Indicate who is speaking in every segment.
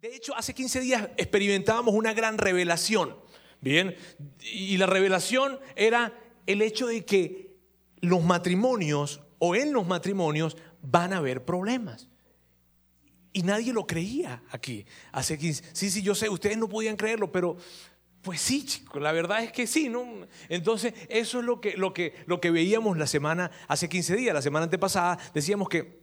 Speaker 1: De hecho, hace 15 días experimentábamos una gran revelación. Bien, y la revelación era el hecho de que los matrimonios o en los matrimonios van a haber problemas. Y nadie lo creía aquí. Hace 15. Sí, sí, yo sé, ustedes no podían creerlo, pero pues sí, chicos, la verdad es que sí, ¿no? Entonces, eso es lo que, lo que, lo que veíamos la semana, hace 15 días, la semana antepasada, decíamos que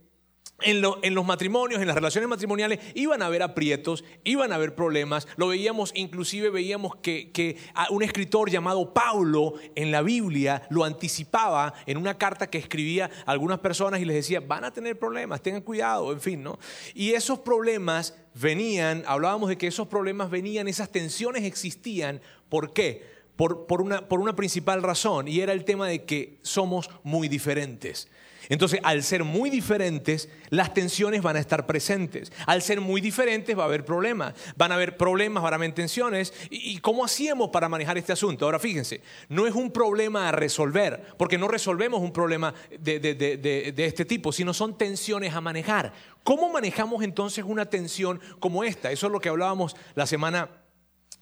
Speaker 1: en, los matrimonios, en las relaciones matrimoniales, iban a haber aprietos, iban a haber problemas. Lo veíamos, inclusive veíamos que, un escritor llamado Pablo en la Biblia lo anticipaba en una carta que escribía a algunas personas y les decía, van a tener problemas, tengan cuidado, en fin, ¿no? Y esos problemas venían, hablábamos de que esos problemas venían, esas tensiones existían, ¿por qué? por, una, por una principal razón, y era el tema de que somos muy diferentes. Entonces, al ser muy diferentes, las tensiones van a estar presentes. Al ser muy diferentes va a haber problemas. Van a haber problemas, van a haber tensiones. ¿Y, cómo hacíamos para manejar este asunto? Ahora fíjense, no es un problema a resolver, porque no resolvemos un problema de, de este tipo, sino son tensiones a manejar. ¿Cómo manejamos entonces una tensión como esta? Eso es lo que hablábamos la semana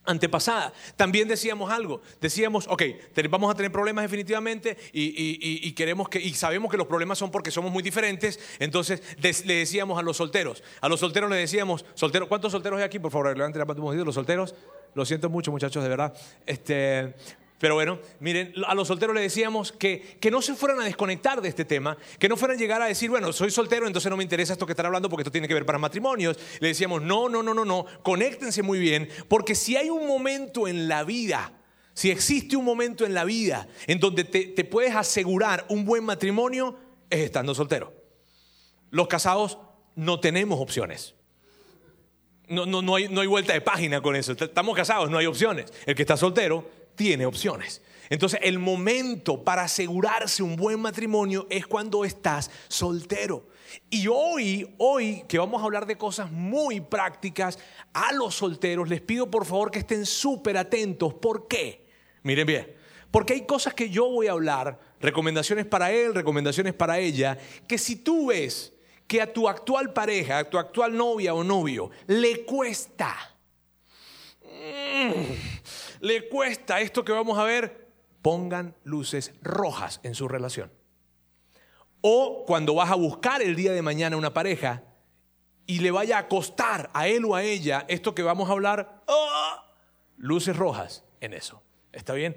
Speaker 1: antepasada. También decíamos algo, decíamos, ok, vamos a tener problemas definitivamente y, queremos que, y sabemos que los problemas son porque somos muy diferentes, entonces le decíamos a los solteros, a los solteros le decíamos, solteros, ¿cuántos solteros hay aquí? Por favor, levanten la mano, los solteros, lo siento mucho muchachos, de verdad. Este, pero bueno, miren, a los solteros les decíamos que, que no se fueran a desconectar de este tema, que no fueran a llegar a decir, bueno, soy soltero, entonces no me interesa esto que están hablando porque esto tiene que ver para matrimonios. Le decíamos, no, no, no, no, no, conéctense muy bien, porque si hay un momento en la vida, si existe un momento en la vida en donde te, te puedes asegurar un buen matrimonio, es estando soltero. Los casados no tenemos opciones. No, no, no, hay, no hay vuelta de página con eso. Estamos casados, no hay opciones. El que está soltero tiene opciones. Entonces, el momento para asegurarse un buen matrimonio es cuando estás soltero. Y hoy, hoy que vamos a hablar de cosas muy prácticas, a los solteros les pido por favor que estén súper atentos. ¿Por qué? Miren bien, porque hay cosas que yo voy a hablar, recomendaciones para él, recomendaciones para ella, que si tú ves que a tu actual pareja, a tu actual novia o novio, le cuesta... Mm, le cuesta esto que vamos a ver, pongan luces rojas en su relación. O cuando vas a buscar el día de mañana una pareja y le vaya a costar a él o a ella esto que vamos a hablar, ¡ah! luces rojas en eso. ¿Está bien?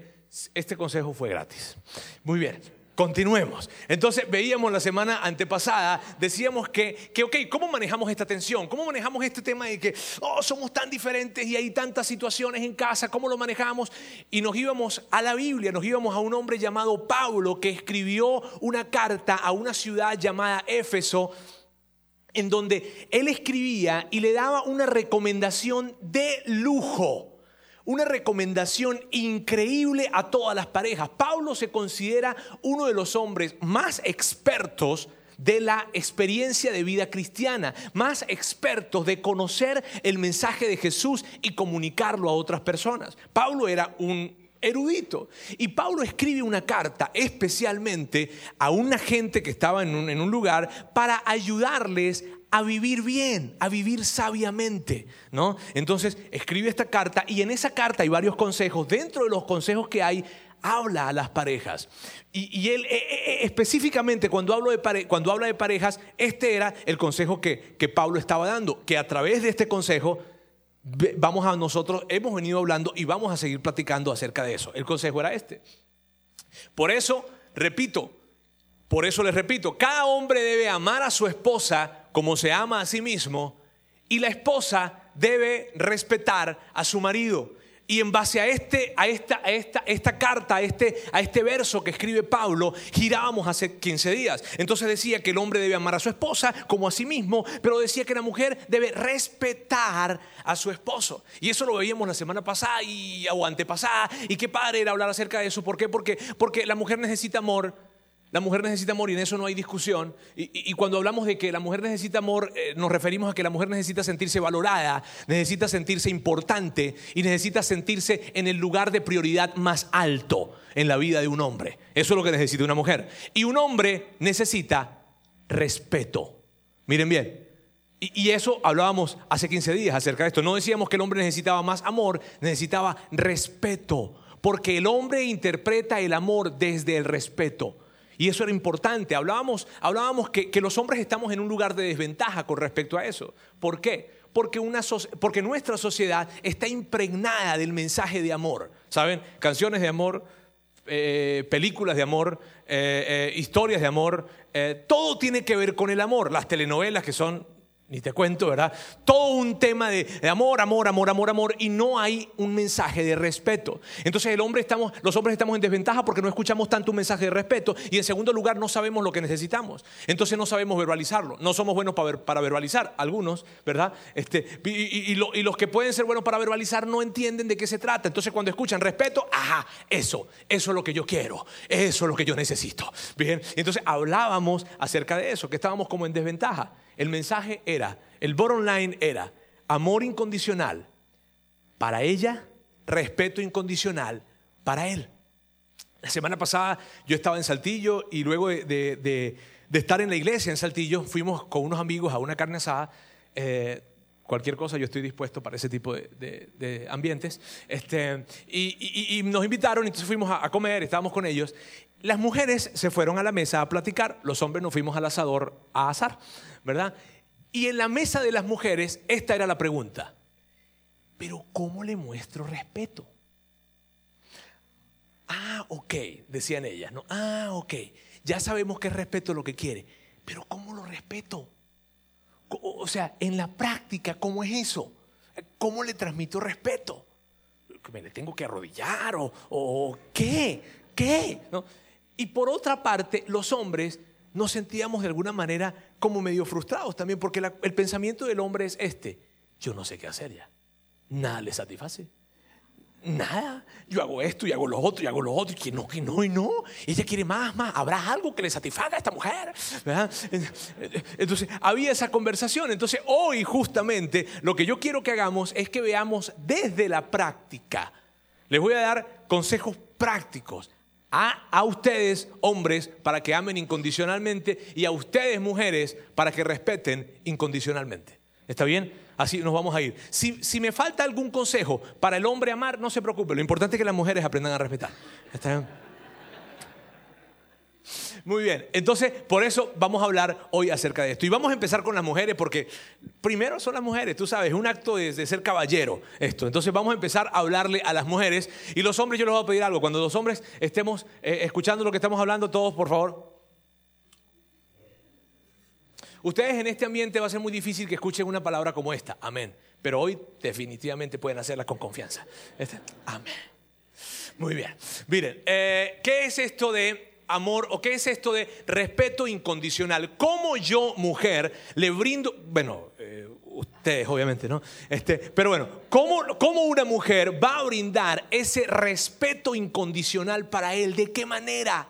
Speaker 1: Este consejo fue gratis. Muy bien. Continuemos. Entonces veíamos la semana antepasada, decíamos que, que, ok, ¿cómo manejamos esta tensión? ¿Cómo manejamos este tema de que, oh, somos tan diferentes y hay tantas situaciones en casa? ¿Cómo lo manejamos? Y nos íbamos a la Biblia, nos íbamos a un hombre llamado Pablo que escribió una carta a una ciudad llamada Éfeso en donde él escribía y le daba una recomendación de lujo una recomendación increíble a todas las parejas. Pablo se considera uno de los hombres más expertos de la experiencia de vida cristiana, más expertos de conocer el mensaje de Jesús y comunicarlo a otras personas. Pablo era un erudito. Y Pablo escribe una carta especialmente a una gente que estaba en un, en un, lugar para ayudarles a vivir bien, a vivir sabiamente, ¿no? Entonces escribe esta carta y en esa carta hay varios consejos. Dentro de los consejos que hay, habla a las parejas. Y, él eh, eh, eh, específicamente cuando, hablo de cuando habla de parejas, este era el consejo que, que Pablo estaba dando, que a través de este consejo vamos a nosotros, hemos venido hablando y vamos a seguir platicando acerca de eso. El consejo era este. Por eso, repito, por eso les repito, cada hombre debe amar a su esposa como se ama a sí mismo y la esposa debe respetar a su marido. Y en base a, este, a, esta, a esta, esta carta, a este, a este verso que escribe Pablo, girábamos hace 15 días. Entonces decía que el hombre debe amar a su esposa como a sí mismo, pero decía que la mujer debe respetar a su esposo. Y eso lo veíamos la semana pasada y, o antepasada. Y qué padre era hablar acerca de eso. ¿Por qué? Porque, porque la mujer necesita amor, la mujer necesita amor y en eso no hay discusión. Y, cuando hablamos de que la mujer necesita amor, eh, nos referimos a que la mujer necesita sentirse valorada, necesita sentirse importante y necesita sentirse en el lugar de prioridad más alto en la vida de un hombre. Eso es lo que necesita una mujer. Y un hombre necesita respeto. Miren bien, Y, eso hablábamos hace 15 días acerca de esto. No decíamos que el hombre necesitaba más amor, necesitaba respeto, porque el hombre interpreta el amor desde el respeto. Y eso era importante. Hablábamos, hablábamos que, los hombres estamos en un lugar de desventaja con respecto a eso. ¿Por qué? Porque, una, porque nuestra sociedad está impregnada del mensaje de amor. ¿Saben? Canciones de amor, eh, películas de amor, eh, eh, historias de amor, todo tiene que ver con el amor. Las telenovelas que son ni te cuento, ¿verdad? Todo un tema de, amor, amor, amor, amor, amor, y no hay un mensaje de respeto. Entonces el hombre estamos, los hombres estamos en desventaja porque no escuchamos tanto un mensaje de respeto y en segundo lugar no sabemos lo que necesitamos. Entonces no sabemos verbalizarlo. No somos buenos para, para verbalizar, algunos, ¿verdad? Este, y, los que pueden ser buenos para verbalizar no entienden de qué se trata. Entonces cuando escuchan respeto, ajá, eso, eso es lo que yo quiero, eso es lo que yo necesito. Bien, entonces hablábamos acerca de eso, que estábamos como en desventaja. El mensaje era, el bottom line era amor incondicional para ella, respeto incondicional para él. La semana pasada yo estaba en Saltillo y luego de, estar en la iglesia en Saltillo fuimos con unos amigos a una carne asada. Eh, cualquier cosa, yo estoy dispuesto para ese tipo de, ambientes. Este, y, nos invitaron, entonces fuimos a, a, comer, estábamos con ellos. Las mujeres se fueron a la mesa a platicar, los hombres nos fuimos al asador a asar. ¿Verdad? Y en la mesa de las mujeres, esta era la pregunta. Pero ¿cómo le muestro respeto? Ah, ok, decían ellas, ¿no? Ah, ok, ya sabemos que respeto lo que quiere, pero ¿cómo lo respeto? O sea, en la práctica, ¿cómo es eso? ¿Cómo le transmito respeto? ¿Me le tengo que arrodillar o, o qué? ¿Qué? Y por otra parte, los hombres nos sentíamos de alguna manera como medio frustrados también, porque el pensamiento del hombre es este, yo no sé qué hacer ya, nada le satisface. Nada, yo hago esto y hago lo otro y hago lo otro y que no, que no y no. Ella quiere más, más. Habrá algo que le satisfaga a esta mujer. Entonces, había esa conversación. Entonces, hoy justamente lo que yo quiero que hagamos es que veamos desde la práctica. Les voy a dar consejos prácticos a, ustedes, hombres, para que amen incondicionalmente y a ustedes, mujeres, para que respeten incondicionalmente. ¿Está bien? Así nos vamos a ir. Si, si, me falta algún consejo para el hombre amar, no se preocupe. Lo importante es que las mujeres aprendan a respetar. ¿Está bien? Muy bien, entonces por eso vamos a hablar hoy acerca de esto. Y vamos a empezar con las mujeres porque primero son las mujeres, tú sabes, es un acto de, ser caballero esto. Entonces vamos a empezar a hablarle a las mujeres y los hombres yo les voy a pedir algo. Cuando los hombres estemos eh, escuchando lo que estamos hablando, todos por favor. Ustedes en este ambiente va a ser muy difícil que escuchen una palabra como esta, amén. Pero hoy definitivamente pueden hacerla con confianza. Este, amén. Muy bien. Miren, eh, ¿qué es esto de amor o qué es esto de respeto incondicional? ¿Cómo yo, mujer, le brindo, bueno, eh, ustedes obviamente, ¿no? Este, pero bueno, ¿cómo, ¿cómo una mujer va a brindar ese respeto incondicional para él? ¿De qué manera?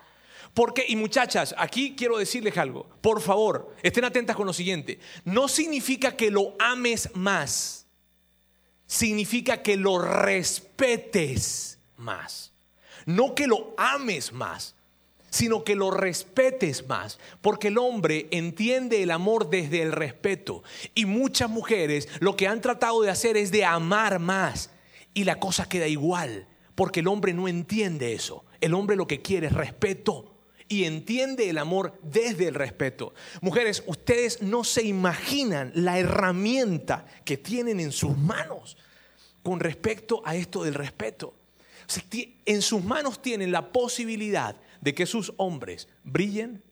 Speaker 1: Porque, y muchachas, aquí quiero decirles algo, por favor, estén atentas con lo siguiente, no significa que lo ames más, significa que lo respetes más, no que lo ames más sino que lo respetes más, porque el hombre entiende el amor desde el respeto y muchas mujeres lo que han tratado de hacer es de amar más y la cosa queda igual, porque el hombre no entiende eso, el hombre lo que quiere es respeto y entiende el amor desde el respeto. Mujeres, ustedes no se imaginan la herramienta que tienen en sus manos con respecto a esto del respeto. En sus manos tienen la posibilidad de que sus hombres brillen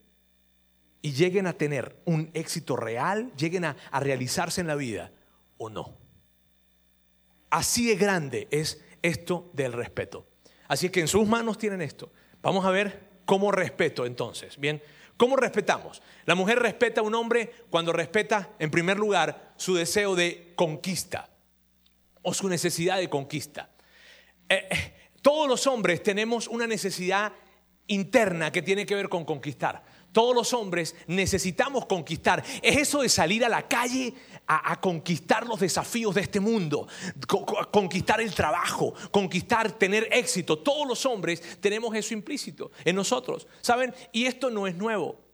Speaker 1: y lleguen a tener un éxito real, lleguen a, realizarse en la vida o no. Así de grande es esto del respeto. Así que en sus manos tienen esto. Vamos a ver cómo respeto entonces. Bien, ¿cómo respetamos? La mujer respeta a un hombre cuando respeta, en primer lugar, su deseo de conquista o su necesidad de conquista. Eh, eh, todos los hombres tenemos una necesidad interna que tiene que ver con conquistar. Todos los hombres necesitamos conquistar. Es eso de salir a la calle a, conquistar los desafíos de este mundo, conquistar el trabajo, conquistar, tener éxito. Todos los hombres tenemos eso implícito en nosotros, ¿saben? Y esto no es nuevo.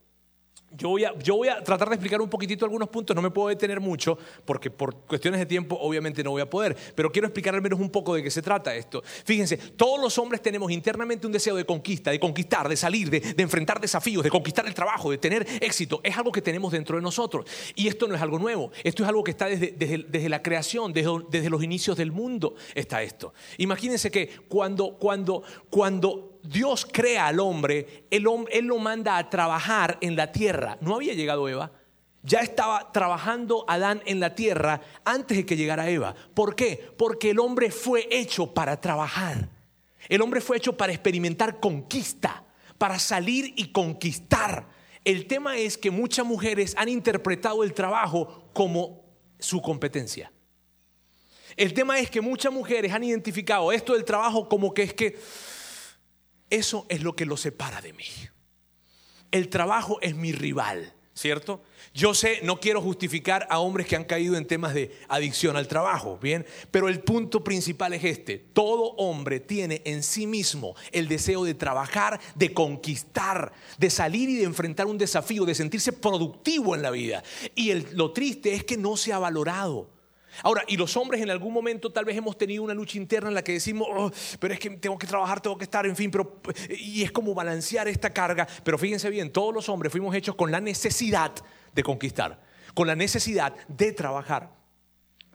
Speaker 1: Yo voy, a, yo voy, a, tratar de explicar un poquitito algunos puntos, no me puedo detener mucho, porque por cuestiones de tiempo obviamente no voy a poder, pero quiero explicar al menos un poco de qué se trata esto. Fíjense, todos los hombres tenemos internamente un deseo de conquista, de conquistar, de salir, de, enfrentar desafíos, de conquistar el trabajo, de tener éxito. Es algo que tenemos dentro de nosotros. Y esto no es algo nuevo, esto es algo que está desde, desde, la creación, desde, desde, los inicios del mundo está esto. Imagínense que cuando, cuando, cuando Dios crea al hombre, él lo manda a trabajar en la tierra. No había llegado Eva. Ya estaba trabajando Adán en la tierra antes de que llegara Eva. ¿Por qué? Porque el hombre fue hecho para trabajar. El hombre fue hecho para experimentar conquista, para salir y conquistar. El tema es que muchas mujeres han interpretado el trabajo como su competencia. El tema es que muchas mujeres han identificado esto del trabajo como que es que eso es lo que lo separa de mí. El trabajo es mi rival, ¿cierto? Yo sé, no quiero justificar a hombres que han caído en temas de adicción al trabajo, ¿bien? Pero el punto principal es este. Todo hombre tiene en sí mismo el deseo de trabajar, de conquistar, de salir y de enfrentar un desafío, de sentirse productivo en la vida. Y lo triste es que no se ha valorado. Ahora, y los hombres en algún momento tal vez hemos tenido una lucha interna en la que decimos, oh, pero es que tengo que trabajar, tengo que estar, en fin, pero, y es como balancear esta carga. Pero fíjense bien, todos los hombres fuimos hechos con la necesidad de conquistar, con la necesidad de trabajar.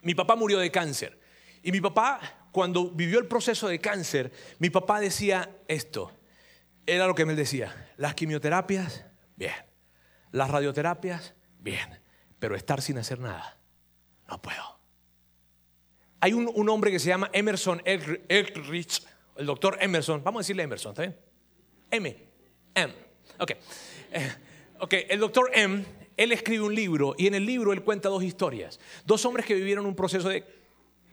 Speaker 1: Mi papá murió de cáncer. Y mi papá, cuando vivió el proceso de cáncer, mi papá decía esto. Era lo que me decía. Las quimioterapias, bien. Las radioterapias, bien. Pero estar sin hacer nada, no puedo. Hay un, hombre que se llama Emerson Eldridge, el doctor Emerson, vamos a decirle Emerson, ¿está bien? M, M, ok. Eh, ok, el doctor M, él escribe un libro y en el libro él cuenta dos historias. Dos hombres que vivieron un proceso de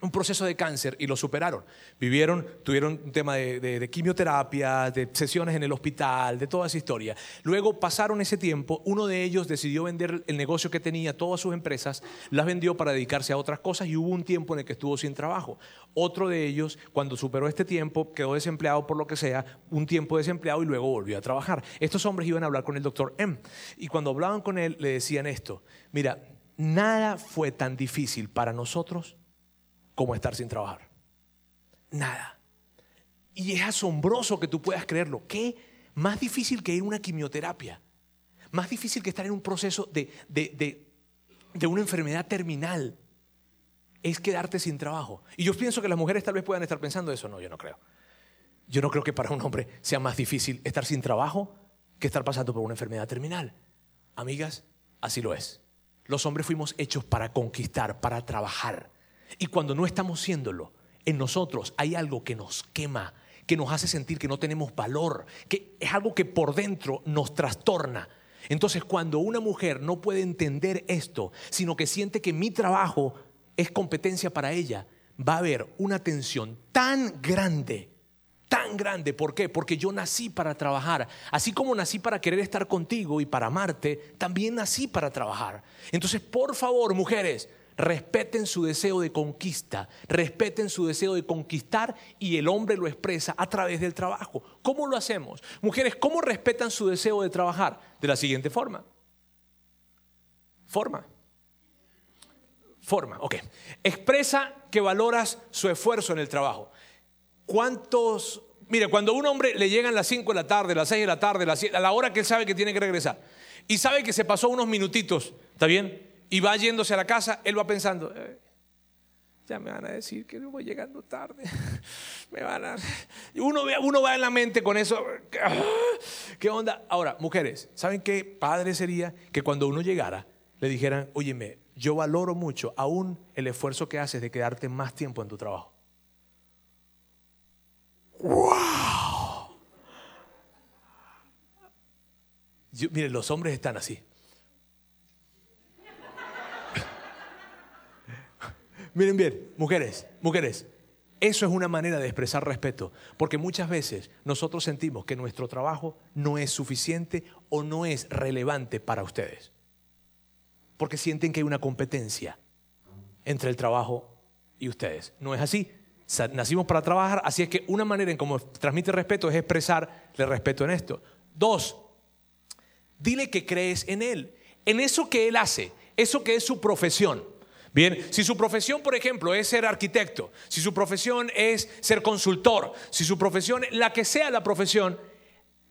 Speaker 1: un proceso de cáncer y lo superaron. Vivieron, tuvieron un tema de, quimioterapia, de sesiones en el hospital, de toda esa historia. Luego pasaron ese tiempo, uno de ellos decidió vender el negocio que tenía, todas sus empresas, las vendió para dedicarse a otras cosas y hubo un tiempo en el que estuvo sin trabajo. Otro de ellos, cuando superó este tiempo, quedó desempleado por lo que sea, un tiempo desempleado y luego volvió a trabajar. Estos hombres iban a hablar con el doctor M y cuando hablaban con él le decían esto, mira, nada fue tan difícil para nosotros como estar sin trabajar. Nada. Y es asombroso que tú puedas creerlo. ¿Qué más difícil que ir a una quimioterapia? Más difícil que estar en un proceso de, de, una enfermedad terminal es quedarte sin trabajo. Y yo pienso que las mujeres tal vez puedan estar pensando eso. No, yo no creo. Yo no creo que para un hombre sea más difícil estar sin trabajo que estar pasando por una enfermedad terminal. Amigas, así lo es. Los hombres fuimos hechos para conquistar, para trabajar. Y cuando no estamos siéndolo, en nosotros hay algo que nos quema, que nos hace sentir que no tenemos valor, que es algo que por dentro nos trastorna. Entonces, cuando una mujer no puede entender esto, sino que siente que mi trabajo es competencia para ella, va a haber una tensión tan grande, tan grande. ¿Por qué? Porque yo nací para trabajar. Así como nací para querer estar contigo y para amarte, también nací para trabajar. Entonces, por favor, mujeres, respeten su deseo de conquista, respeten su deseo de conquistar y el hombre lo expresa a través del trabajo. ¿Cómo lo hacemos? Mujeres, ¿cómo respetan su deseo de trabajar? De la siguiente forma. Forma. Forma, ok. Expresa que valoras su esfuerzo en el trabajo. ¿Cuántos... Mire, cuando a un hombre le llegan las 5 de la tarde, las 6 de la tarde, a la hora que él sabe que tiene que regresar, y sabe que se pasó unos minutitos, ¿está bien? Y va yéndose a la casa, él va pensando, ya me van a decir que voy llegando tarde. me van a... Uno, uno va en la mente con eso. ¿Qué onda? Ahora, mujeres, ¿saben qué padre sería que cuando uno llegara le dijeran, óyeme, yo valoro mucho aún el esfuerzo que haces de quedarte más tiempo en tu trabajo? ¡Wow! miren, los hombres están así. Miren bien, mujeres, mujeres, eso es una manera de expresar respeto, porque muchas veces nosotros sentimos que nuestro trabajo no es suficiente o no es relevante para ustedes, porque sienten que hay una competencia entre el trabajo y ustedes. No es así. Nacimos para trabajar, así es que una manera en cómo transmite respeto es expresarle respeto en esto. Dos, Dile que crees en Él, en eso que Él hace, eso que es su profesión. Bien, si su profesión, por ejemplo, es ser arquitecto, si su profesión es ser consultor, si su profesión, la que sea la profesión,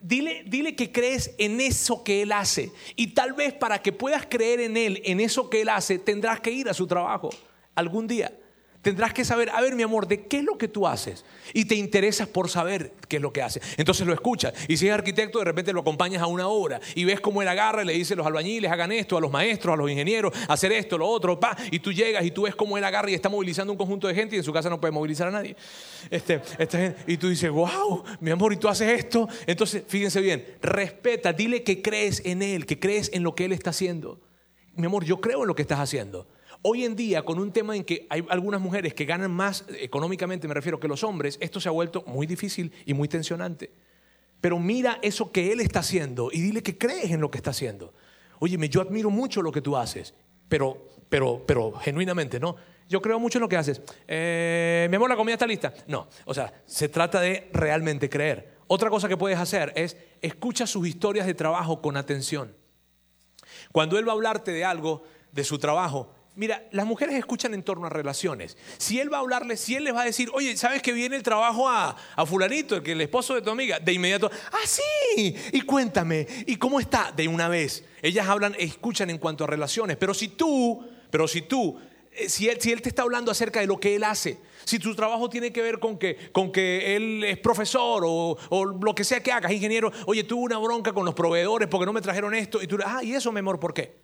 Speaker 1: dile, dile que crees en eso que Él hace. Y tal vez para que puedas creer en Él, en eso que Él hace, tendrás que ir a su trabajo algún día. Tendrás que saber, a ver mi amor, ¿de qué es lo que tú haces? Y te interesas por saber qué es lo que hace. Entonces lo escuchas. Y si es arquitecto, de repente lo acompañas a una obra y ves cómo él agarra y le dice a los albañiles, hagan esto, a los maestros, a los ingenieros, hacer esto, lo otro, pa. Y tú llegas y tú ves cómo él agarra y está movilizando un conjunto de gente y en su casa no puede movilizar a nadie. Este, y tú dices, wow, mi amor, y tú haces esto. Entonces, fíjense bien, respeta, dile que crees en él, que crees en lo que él está haciendo. Mi amor, yo creo en lo que estás haciendo. Hoy en día, con un tema en que hay algunas mujeres que ganan más económicamente, me refiero, que los hombres, esto se ha vuelto muy difícil y muy tensionante. Pero mira eso que él está haciendo y dile que crees en lo que está haciendo. Óyeme, yo admiro mucho lo que tú haces, pero, pero, pero genuinamente, ¿no? Yo creo mucho en lo que haces. Eh, mi amor, la comida está lista. No, o sea, se trata de realmente creer. Otra cosa que puedes hacer es escucha sus historias de trabajo con atención. Cuando él va a hablarte de algo, de su trabajo, Mira, las mujeres escuchan en torno a relaciones. Si él va a hablarles, si él les va a decir, oye, ¿sabes que viene el trabajo a, fulanito, el, que el esposo de tu amiga? De inmediato, ah, sí, y cuéntame, ¿y cómo está? De una vez. Ellas hablan, escuchan en cuanto a relaciones, pero si tú, pero si tú, eh, si él, si él te está hablando acerca de lo que él hace, si tu trabajo tiene que ver con que, con que él es profesor o, o, lo que sea que hagas, ingeniero, oye, tuve una bronca con los proveedores porque no me trajeron esto, y tú, ah, ¿y eso, mi amor, por qué?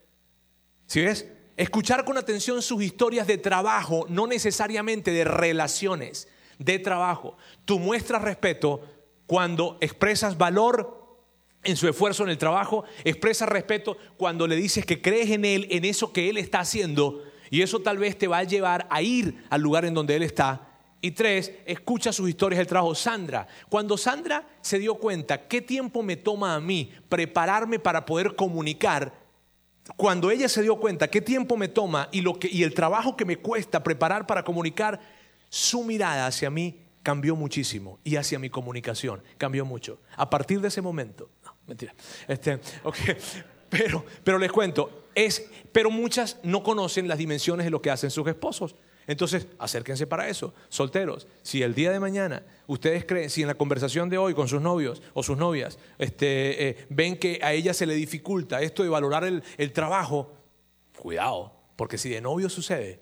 Speaker 1: ¿Sí ves? Escuchar con atención sus historias de trabajo, no necesariamente de relaciones, de trabajo. Tú muestras respeto cuando expresas valor en su esfuerzo en el trabajo, expresas respeto cuando le dices que crees en él, en eso que él está haciendo, y eso tal vez te va a llevar a ir al lugar en donde él está. Y tres, escucha sus historias del trabajo. Sandra, cuando Sandra se dio cuenta qué tiempo me toma a mí prepararme para poder comunicar, cuando ella se dio cuenta qué tiempo me toma y, lo que, y el trabajo que me cuesta preparar para comunicar, su mirada hacia mí cambió muchísimo y hacia mi comunicación cambió mucho. A partir de ese momento, no, mentira, este, pero, pero les cuento, es, pero muchas no conocen las dimensiones de lo que hacen sus esposos. Entonces, acérquense para eso, solteros. Si el día de mañana ustedes creen, si en la conversación de hoy con sus novios o sus novias este, eh, ven que a ella se le dificulta esto de valorar el, trabajo, cuidado, porque si de novio sucede.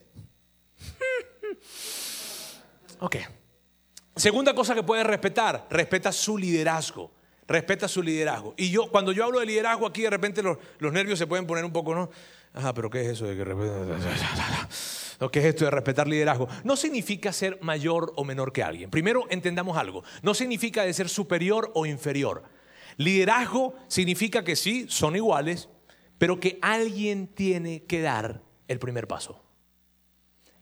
Speaker 1: ok. Segunda cosa que puedes respetar, respeta su liderazgo. Respeta su liderazgo. Y yo, cuando yo hablo de liderazgo aquí, de repente los, los nervios se pueden poner un poco, ¿no? Ajá, pero ¿qué es eso de que lo que es esto de respetar liderazgo, no significa ser mayor o menor que alguien. Primero entendamos algo, no significa de ser superior o inferior. Liderazgo significa que sí, son iguales, pero que alguien tiene que dar el primer paso.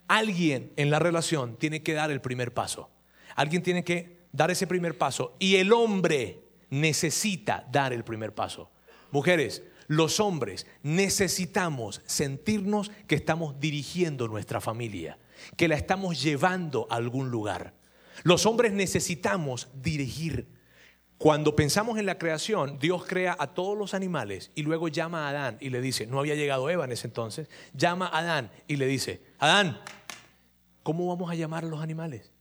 Speaker 1: Alguien en la relación tiene que dar el primer paso. Alguien tiene que dar ese primer paso y el hombre necesita dar el primer paso. Mujeres, los hombres necesitamos sentirnos que estamos dirigiendo nuestra familia, que la estamos llevando a algún lugar. Los hombres necesitamos dirigir. Cuando pensamos en la creación, Dios crea a todos los animales y luego llama a Adán y le dice, no había llegado Eva en ese entonces, llama a Adán y le dice, Adán, ¿cómo vamos a llamar a los animales?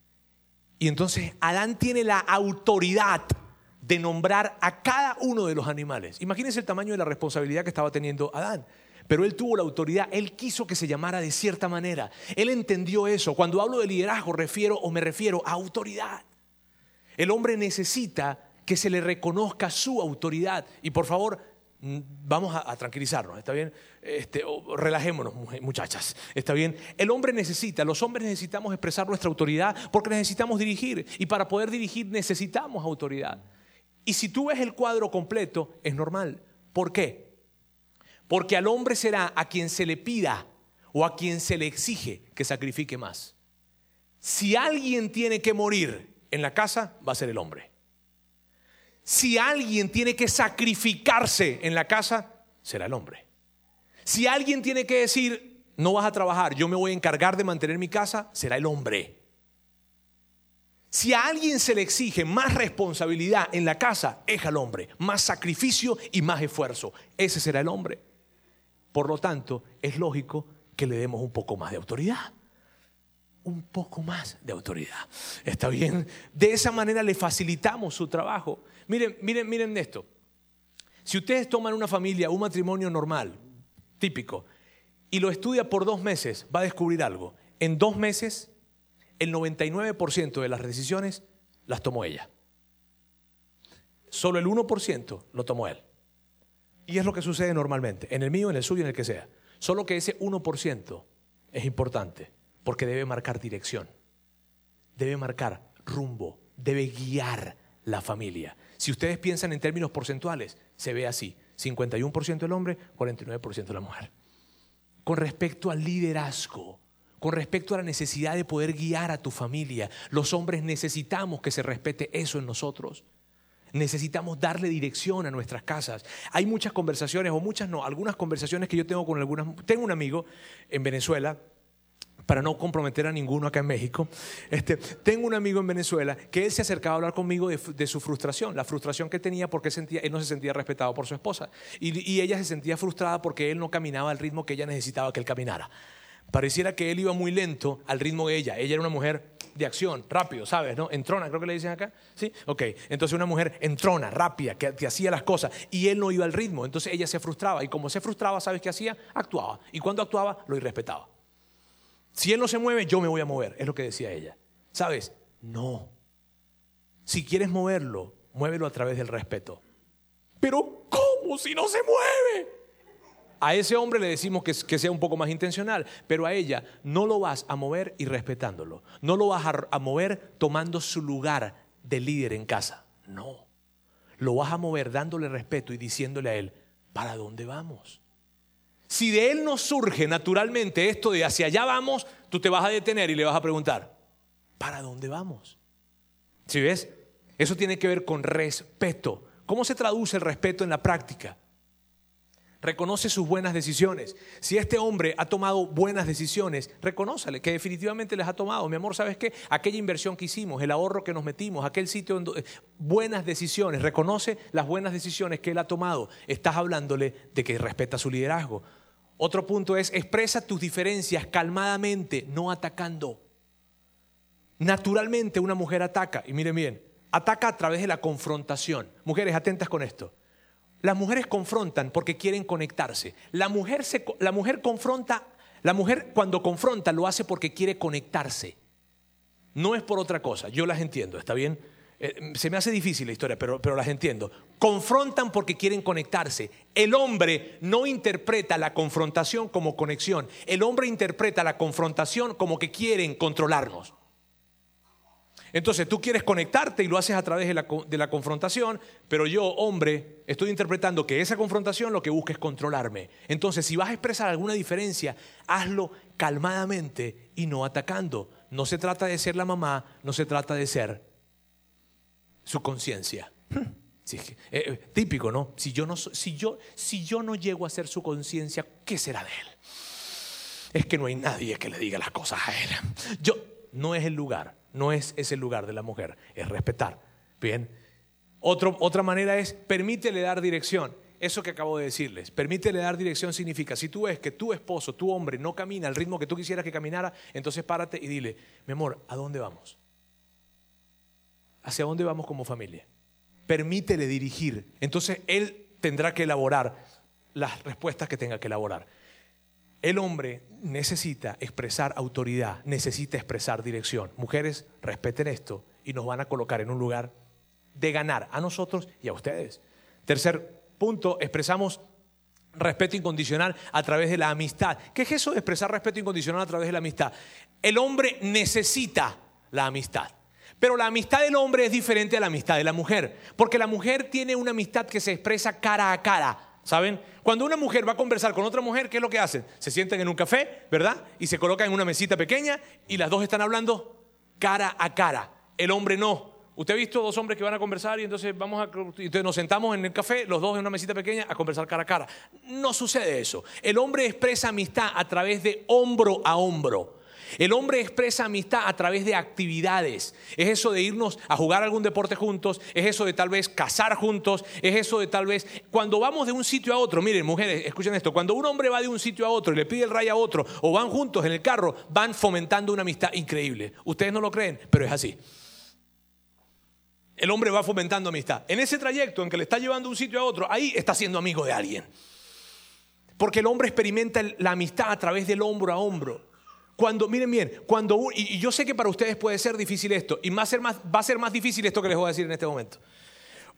Speaker 1: Y entonces Adán tiene la autoridad de nombrar a cada uno de los animales. Imagínense el tamaño de la responsabilidad que estaba teniendo Adán. Pero él tuvo la autoridad, él quiso que se llamara de cierta manera. Él entendió eso. Cuando hablo de liderazgo refiero o me refiero a autoridad. El hombre necesita que se le reconozca su autoridad. Y por favor, mm, vamos a, tranquilizarnos, ¿está bien? Este, relajémonos, muchachas, ¿está bien? El hombre necesita, los hombres necesitamos expresar nuestra autoridad porque necesitamos dirigir. Y para poder dirigir necesitamos autoridad. Y si tú ves el cuadro completo, es normal. ¿Por qué? Porque al hombre será a quien se le pida o a quien se le exige que sacrifique más. Si alguien tiene que morir en la casa, va a ser el hombre. Si alguien tiene que sacrificarse en la casa, será el hombre. Si alguien tiene que decir, no vas a trabajar, yo me voy a encargar de mantener mi casa, será el hombre. Si a alguien se le exige más responsabilidad en la casa, es al hombre, más sacrificio y más esfuerzo. Ese será el hombre. Por lo tanto, es lógico que le demos un poco más de autoridad. Un poco más de autoridad. ¿Está bien? De esa manera le facilitamos su trabajo. Miren, miren, miren esto. Si ustedes toman una familia, un matrimonio normal, típico, y lo estudia por dos meses, va a descubrir algo. En dos meses el 99% de las decisiones las tomó ella. Solo el 1% lo tomó él. Y es lo que sucede normalmente, en el mío, en el suyo, en el que sea. Solo que ese 1% es importante porque debe marcar dirección, debe marcar rumbo, debe guiar la familia. Si ustedes piensan en términos porcentuales, se ve así, 51% el hombre, 49% la mujer. Con respecto al liderazgo, con respecto a la necesidad de poder guiar a tu familia. Los hombres necesitamos que se respete eso en nosotros. Necesitamos darle dirección a nuestras casas. Hay muchas conversaciones, o muchas no, algunas conversaciones que yo tengo con algunas. Tengo un amigo en Venezuela para no comprometer a ninguno acá en México, este, tengo un amigo en Venezuela que él se acercaba a hablar conmigo de, su frustración, la frustración que tenía porque sentía, él no se sentía respetado por su esposa y, y, ella se sentía frustrada porque él no caminaba al ritmo que ella necesitaba que él caminara. Pareciera que él iba muy lento al ritmo de ella. Ella era una mujer de acción, rápido, ¿sabes? ¿No? Entrona, creo que le dicen acá. ¿Sí? Ok. Entonces una mujer entrona, rápida, que, que, hacía las cosas. Y él no iba al ritmo. Entonces ella se frustraba. Y como se frustraba, ¿sabes qué hacía? Actuaba. Y cuando actuaba, lo irrespetaba. Si él no se mueve, yo me voy a mover. Es lo que decía ella. ¿Sabes? No. Si quieres moverlo, muévelo a través del respeto. Pero ¿cómo si no se mueve? A ese hombre le decimos que, sea un poco más intencional, pero a ella no lo vas a mover y respetándolo. No lo vas a, a mover tomando su lugar de líder en casa. No. Lo vas a mover dándole respeto y diciéndole a él, ¿para dónde vamos? Si de él no surge naturalmente esto de hacia allá vamos, tú te vas a detener y le vas a preguntar, ¿para dónde vamos? ¿Sí ves? Eso tiene que ver con respeto. ¿Cómo se traduce el respeto en la práctica? Reconoce sus buenas decisiones. Si este hombre ha tomado buenas decisiones, reconózale que definitivamente les ha tomado. Mi amor, ¿sabes qué? Aquella inversión que hicimos, el ahorro que nos metimos, aquel sitio, donde, buenas decisiones, reconoce las buenas decisiones que él ha tomado. Estás hablándole de que respeta su liderazgo. Otro punto es, expresa tus diferencias calmadamente, no atacando. Naturalmente una mujer ataca, y miren bien, ataca a través de la confrontación. Mujeres, atentas con esto. Las mujeres confrontan porque quieren conectarse. La mujer, se, la mujer confronta, la mujer cuando confronta lo hace porque quiere conectarse. No es por otra cosa, yo las entiendo, ¿está bien? Eh, se me hace difícil la historia, pero, pero las entiendo. Confrontan porque quieren conectarse. El hombre no interpreta la confrontación como conexión. El hombre interpreta la confrontación como que quieren controlarnos. Entonces tú quieres conectarte y lo haces a través de la, confrontación, pero yo, hombre, estoy interpretando que esa confrontación lo que busca es controlarme. Entonces, si vas a expresar alguna diferencia, hazlo calmadamente y no atacando. No se trata de ser la mamá, no se trata de ser su conciencia. Eh, eh, típico, ¿no? Si yo no, si, yo, si yo no llego a ser su conciencia, ¿qué será de él? Es que no hay nadie que le diga las cosas a él. Yo, no es el lugar no es ese lugar de la mujer, es respetar. Bien. otra manera es permítele dar dirección. Eso que acabo de decirles, permítele dar dirección significa, si tú ves que tu esposo, tu hombre, no camina al ritmo que tú quisieras que caminara, entonces párate y dile, mi amor, ¿a dónde vamos? ¿Hacia dónde vamos como familia? Permítele dirigir. Entonces él tendrá que elaborar las respuestas que tenga que elaborar. El hombre necesita expresar autoridad, necesita expresar dirección. Mujeres, respeten esto y nos van a colocar en un lugar de ganar a nosotros y a ustedes. Tercer punto, expresamos respeto incondicional a través de la amistad. ¿Qué es eso de expresar respeto incondicional a través de la amistad? El hombre necesita la amistad. Pero la amistad del hombre es diferente a la amistad de la mujer, porque la mujer tiene una amistad que se expresa cara a cara, ¿Saben? Cuando una mujer va a conversar con otra mujer, ¿qué es lo que hacen? Se sientan en un café, ¿verdad? Y se colocan en una mesita pequeña y las dos están hablando cara a cara. El hombre no. Usted ha visto dos hombres que van a conversar y entonces vamos a entonces nos sentamos en el café, los dos en una mesita pequeña a conversar cara a cara. No sucede eso. El hombre expresa amistad a través de hombro a hombro. El hombre expresa amistad a través de actividades. Es eso de irnos a jugar algún deporte juntos, es eso de tal vez cazar juntos, es eso de tal vez cuando vamos de un sitio a otro, miren mujeres, escuchen esto, cuando un hombre va de un sitio a otro y le pide el ray a otro o van juntos en el carro, van fomentando una amistad increíble. Ustedes no lo creen, pero es así. El hombre va fomentando amistad. En ese trayecto en que le está llevando de un sitio a otro, ahí está siendo amigo de alguien. Porque el hombre experimenta la amistad a través del hombro a hombro. Cuando, miren bien, cuando, y yo sé que para ustedes puede ser difícil esto, y va a, ser más, difícil esto que les voy a decir en este momento.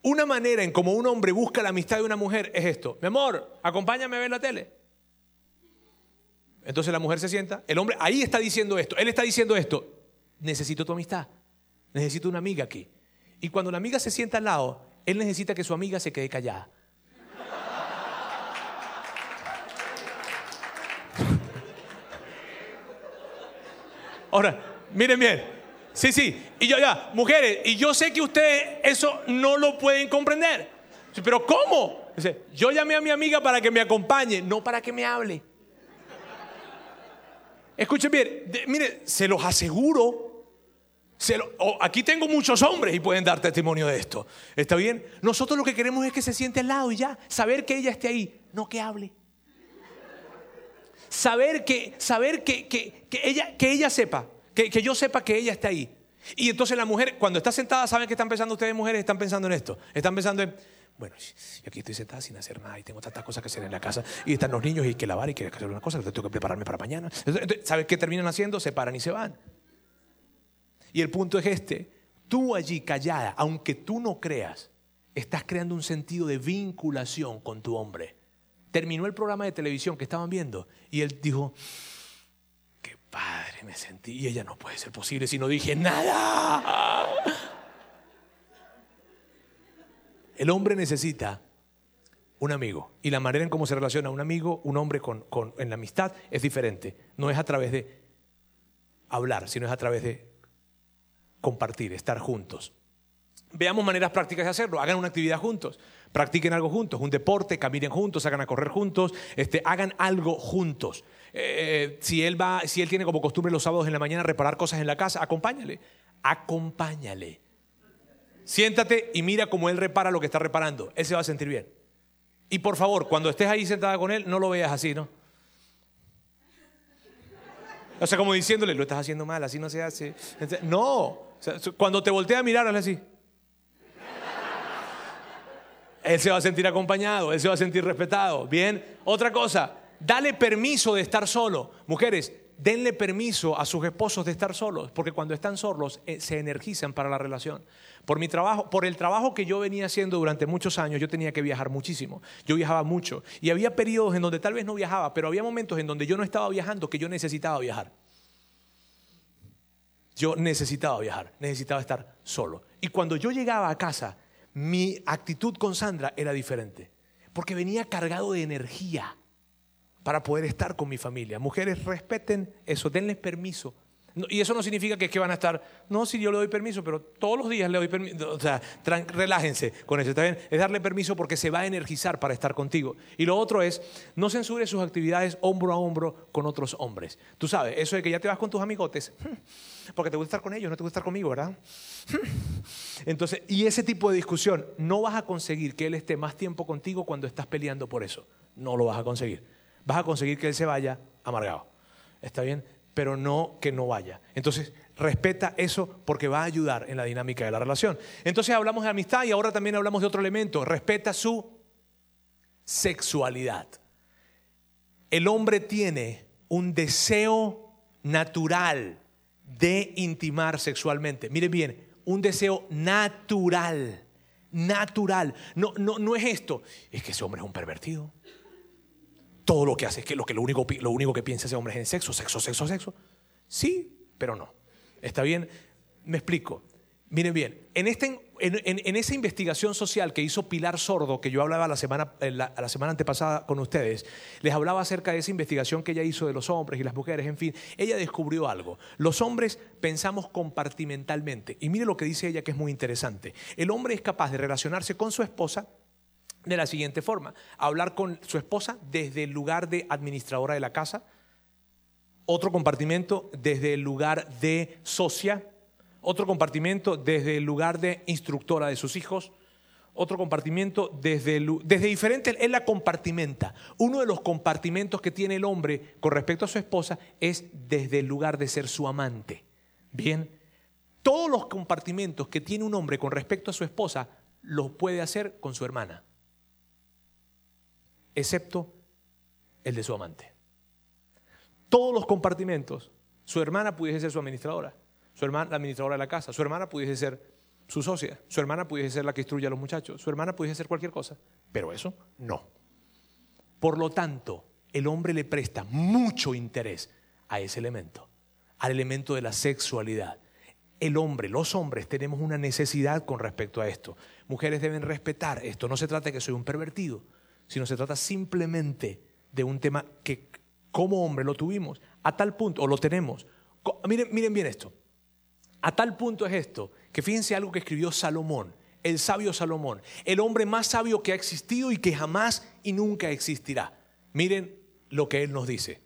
Speaker 1: Una manera en como un hombre busca la amistad de una mujer es esto. Mi amor, acompáñame a ver la tele. Entonces la mujer se sienta, el hombre ahí está diciendo esto, él está diciendo esto, necesito tu amistad, necesito una amiga aquí. Y cuando la amiga se sienta al lado, él necesita que su amiga se quede callada. Ahora, miren bien. Sí, sí. Y yo ya, mujeres, y yo sé que ustedes eso no lo pueden comprender. Pero ¿cómo? yo llamé a mi amiga para que me acompañe, no para que me hable. Escuchen bien, mire, se los aseguro. aquí tengo muchos hombres y pueden dar testimonio de esto. ¿Está bien? Nosotros lo que queremos es que se siente al lado y ya, saber que ella esté ahí, no que hable saber que, saber que, que, ella, que ella sepa, que, yo sepa que ella está ahí. Y entonces la mujer, cuando está sentada, ¿saben qué están pensando ustedes mujeres? Están pensando en esto. Están pensando en, bueno, yo aquí estoy sentada sin hacer nada y tengo tantas cosas que hacer en la casa y están los niños y hay que lavar y hay que hacer una cosa, tengo que prepararme para mañana. ¿Sabes qué terminan haciendo? Se paran y se van. Y el punto es este, tú allí callada, aunque tú no creas, estás creando un sentido de vinculación con tu hombre terminó el programa de televisión que estaban viendo y él dijo, qué padre me sentí. Y ella no puede ser posible si no dije nada. El hombre necesita un amigo y la manera en cómo se relaciona un amigo, un hombre con, en la amistad es diferente. No es a través de hablar, sino es a través de compartir, estar juntos. Veamos maneras prácticas de hacerlo. Hagan una actividad juntos practiquen algo juntos, un deporte, caminen juntos, hagan a correr juntos, este, hagan algo juntos. Eh, si, él va, si él tiene como costumbre los sábados en la mañana reparar cosas en la casa, acompáñale, acompáñale. Siéntate y mira cómo él repara lo que está reparando. Él se va a sentir bien. Y por favor, cuando estés ahí sentada con él, no lo veas así, ¿no? O sea, como diciéndole, lo estás haciendo mal, así no se hace. No, cuando te voltea a mirar, hazle así. Él se va a sentir acompañado, él se va a sentir respetado. Bien, otra cosa, dale permiso de estar solo. Mujeres, denle permiso a sus esposos de estar solos, porque cuando están solos eh, se energizan para la relación. Por mi trabajo, por el trabajo que yo venía haciendo durante muchos años, yo tenía que viajar muchísimo. Yo viajaba mucho y había periodos en donde tal vez no viajaba, pero había momentos en donde yo no estaba viajando que yo necesitaba viajar. Yo necesitaba viajar, necesitaba estar solo. Y cuando yo llegaba a casa, mi actitud con Sandra era diferente, porque venía cargado de energía para poder estar con mi familia. Mujeres, respeten eso, denles permiso. y eso no significa que, que, van a estar, no, si yo le doy permiso, pero todos los días le doy permiso. O sea, relájense con eso, ¿está bien? Es darle permiso porque se va a energizar para estar contigo. Y lo otro es, no censure sus actividades hombro a hombro con otros hombres. Tú sabes, eso de que ya te vas con tus amigotes, hmm, porque te gusta estar con ellos, no te gusta estar conmigo, ¿verdad? Entonces, y ese tipo de discusión, no vas a conseguir que él esté más tiempo contigo cuando estás peleando por eso. No lo vas a conseguir. Vas a conseguir que él se vaya amargado. ¿Está bien? Pero no que no vaya. Entonces, respeta eso porque va a ayudar en la dinámica de la relación. Entonces hablamos de amistad y ahora también hablamos de otro elemento. Respeta su sexualidad. El hombre tiene un deseo natural de intimar sexualmente. Miren bien, un deseo natural, natural. No, no, no es esto, es que ese hombre es un pervertido. Todo lo que hace es que lo, que lo, único, lo único que piensa ese hombre es en sexo, sexo, sexo, sexo. Sí, pero no. ¿Está bien? Me explico. Miren bien, en, este, en, esa investigación social que hizo Pilar Sordo, que yo hablaba la semana, la, la semana antepasada con ustedes, les hablaba acerca de esa investigación que ella hizo de los hombres y las mujeres, en fin, ella descubrió algo. Los hombres pensamos compartimentalmente. Y mire lo que dice ella que es muy interesante. El hombre es capaz de relacionarse con su esposa de la siguiente forma. Hablar con su esposa desde el lugar de administradora de la casa, otro compartimento desde el lugar de socia, otro compartimento desde el lugar de instructora de sus hijos, otro compartimento desde, desde diferentes, él la compartimenta. Uno de los compartimentos que tiene el hombre con respecto a su esposa es desde el lugar de ser su amante. Bien, todos los compartimentos que tiene un hombre con respecto a su esposa los puede hacer con su hermana, excepto el de su amante. Todos los compartimentos, su hermana pudiese ser su administradora, su hermana la administradora de la casa, su hermana pudiese ser su socia, su hermana pudiese ser la que instruye a los muchachos, su hermana pudiese ser cualquier cosa, pero eso no. Por lo tanto, el hombre le presta mucho interés a ese elemento, al elemento de la sexualidad el hombre, los hombres tenemos una necesidad con respecto a esto. Mujeres deben respetar esto. No se trata de que soy un pervertido, sino se trata simplemente de un tema que como hombre lo tuvimos a tal punto, o lo tenemos. Miren, miren bien esto. A tal punto es esto, que fíjense algo que escribió Salomón, el sabio Salomón, el hombre más sabio que ha existido y que jamás y nunca existirá. Miren lo que él nos dice.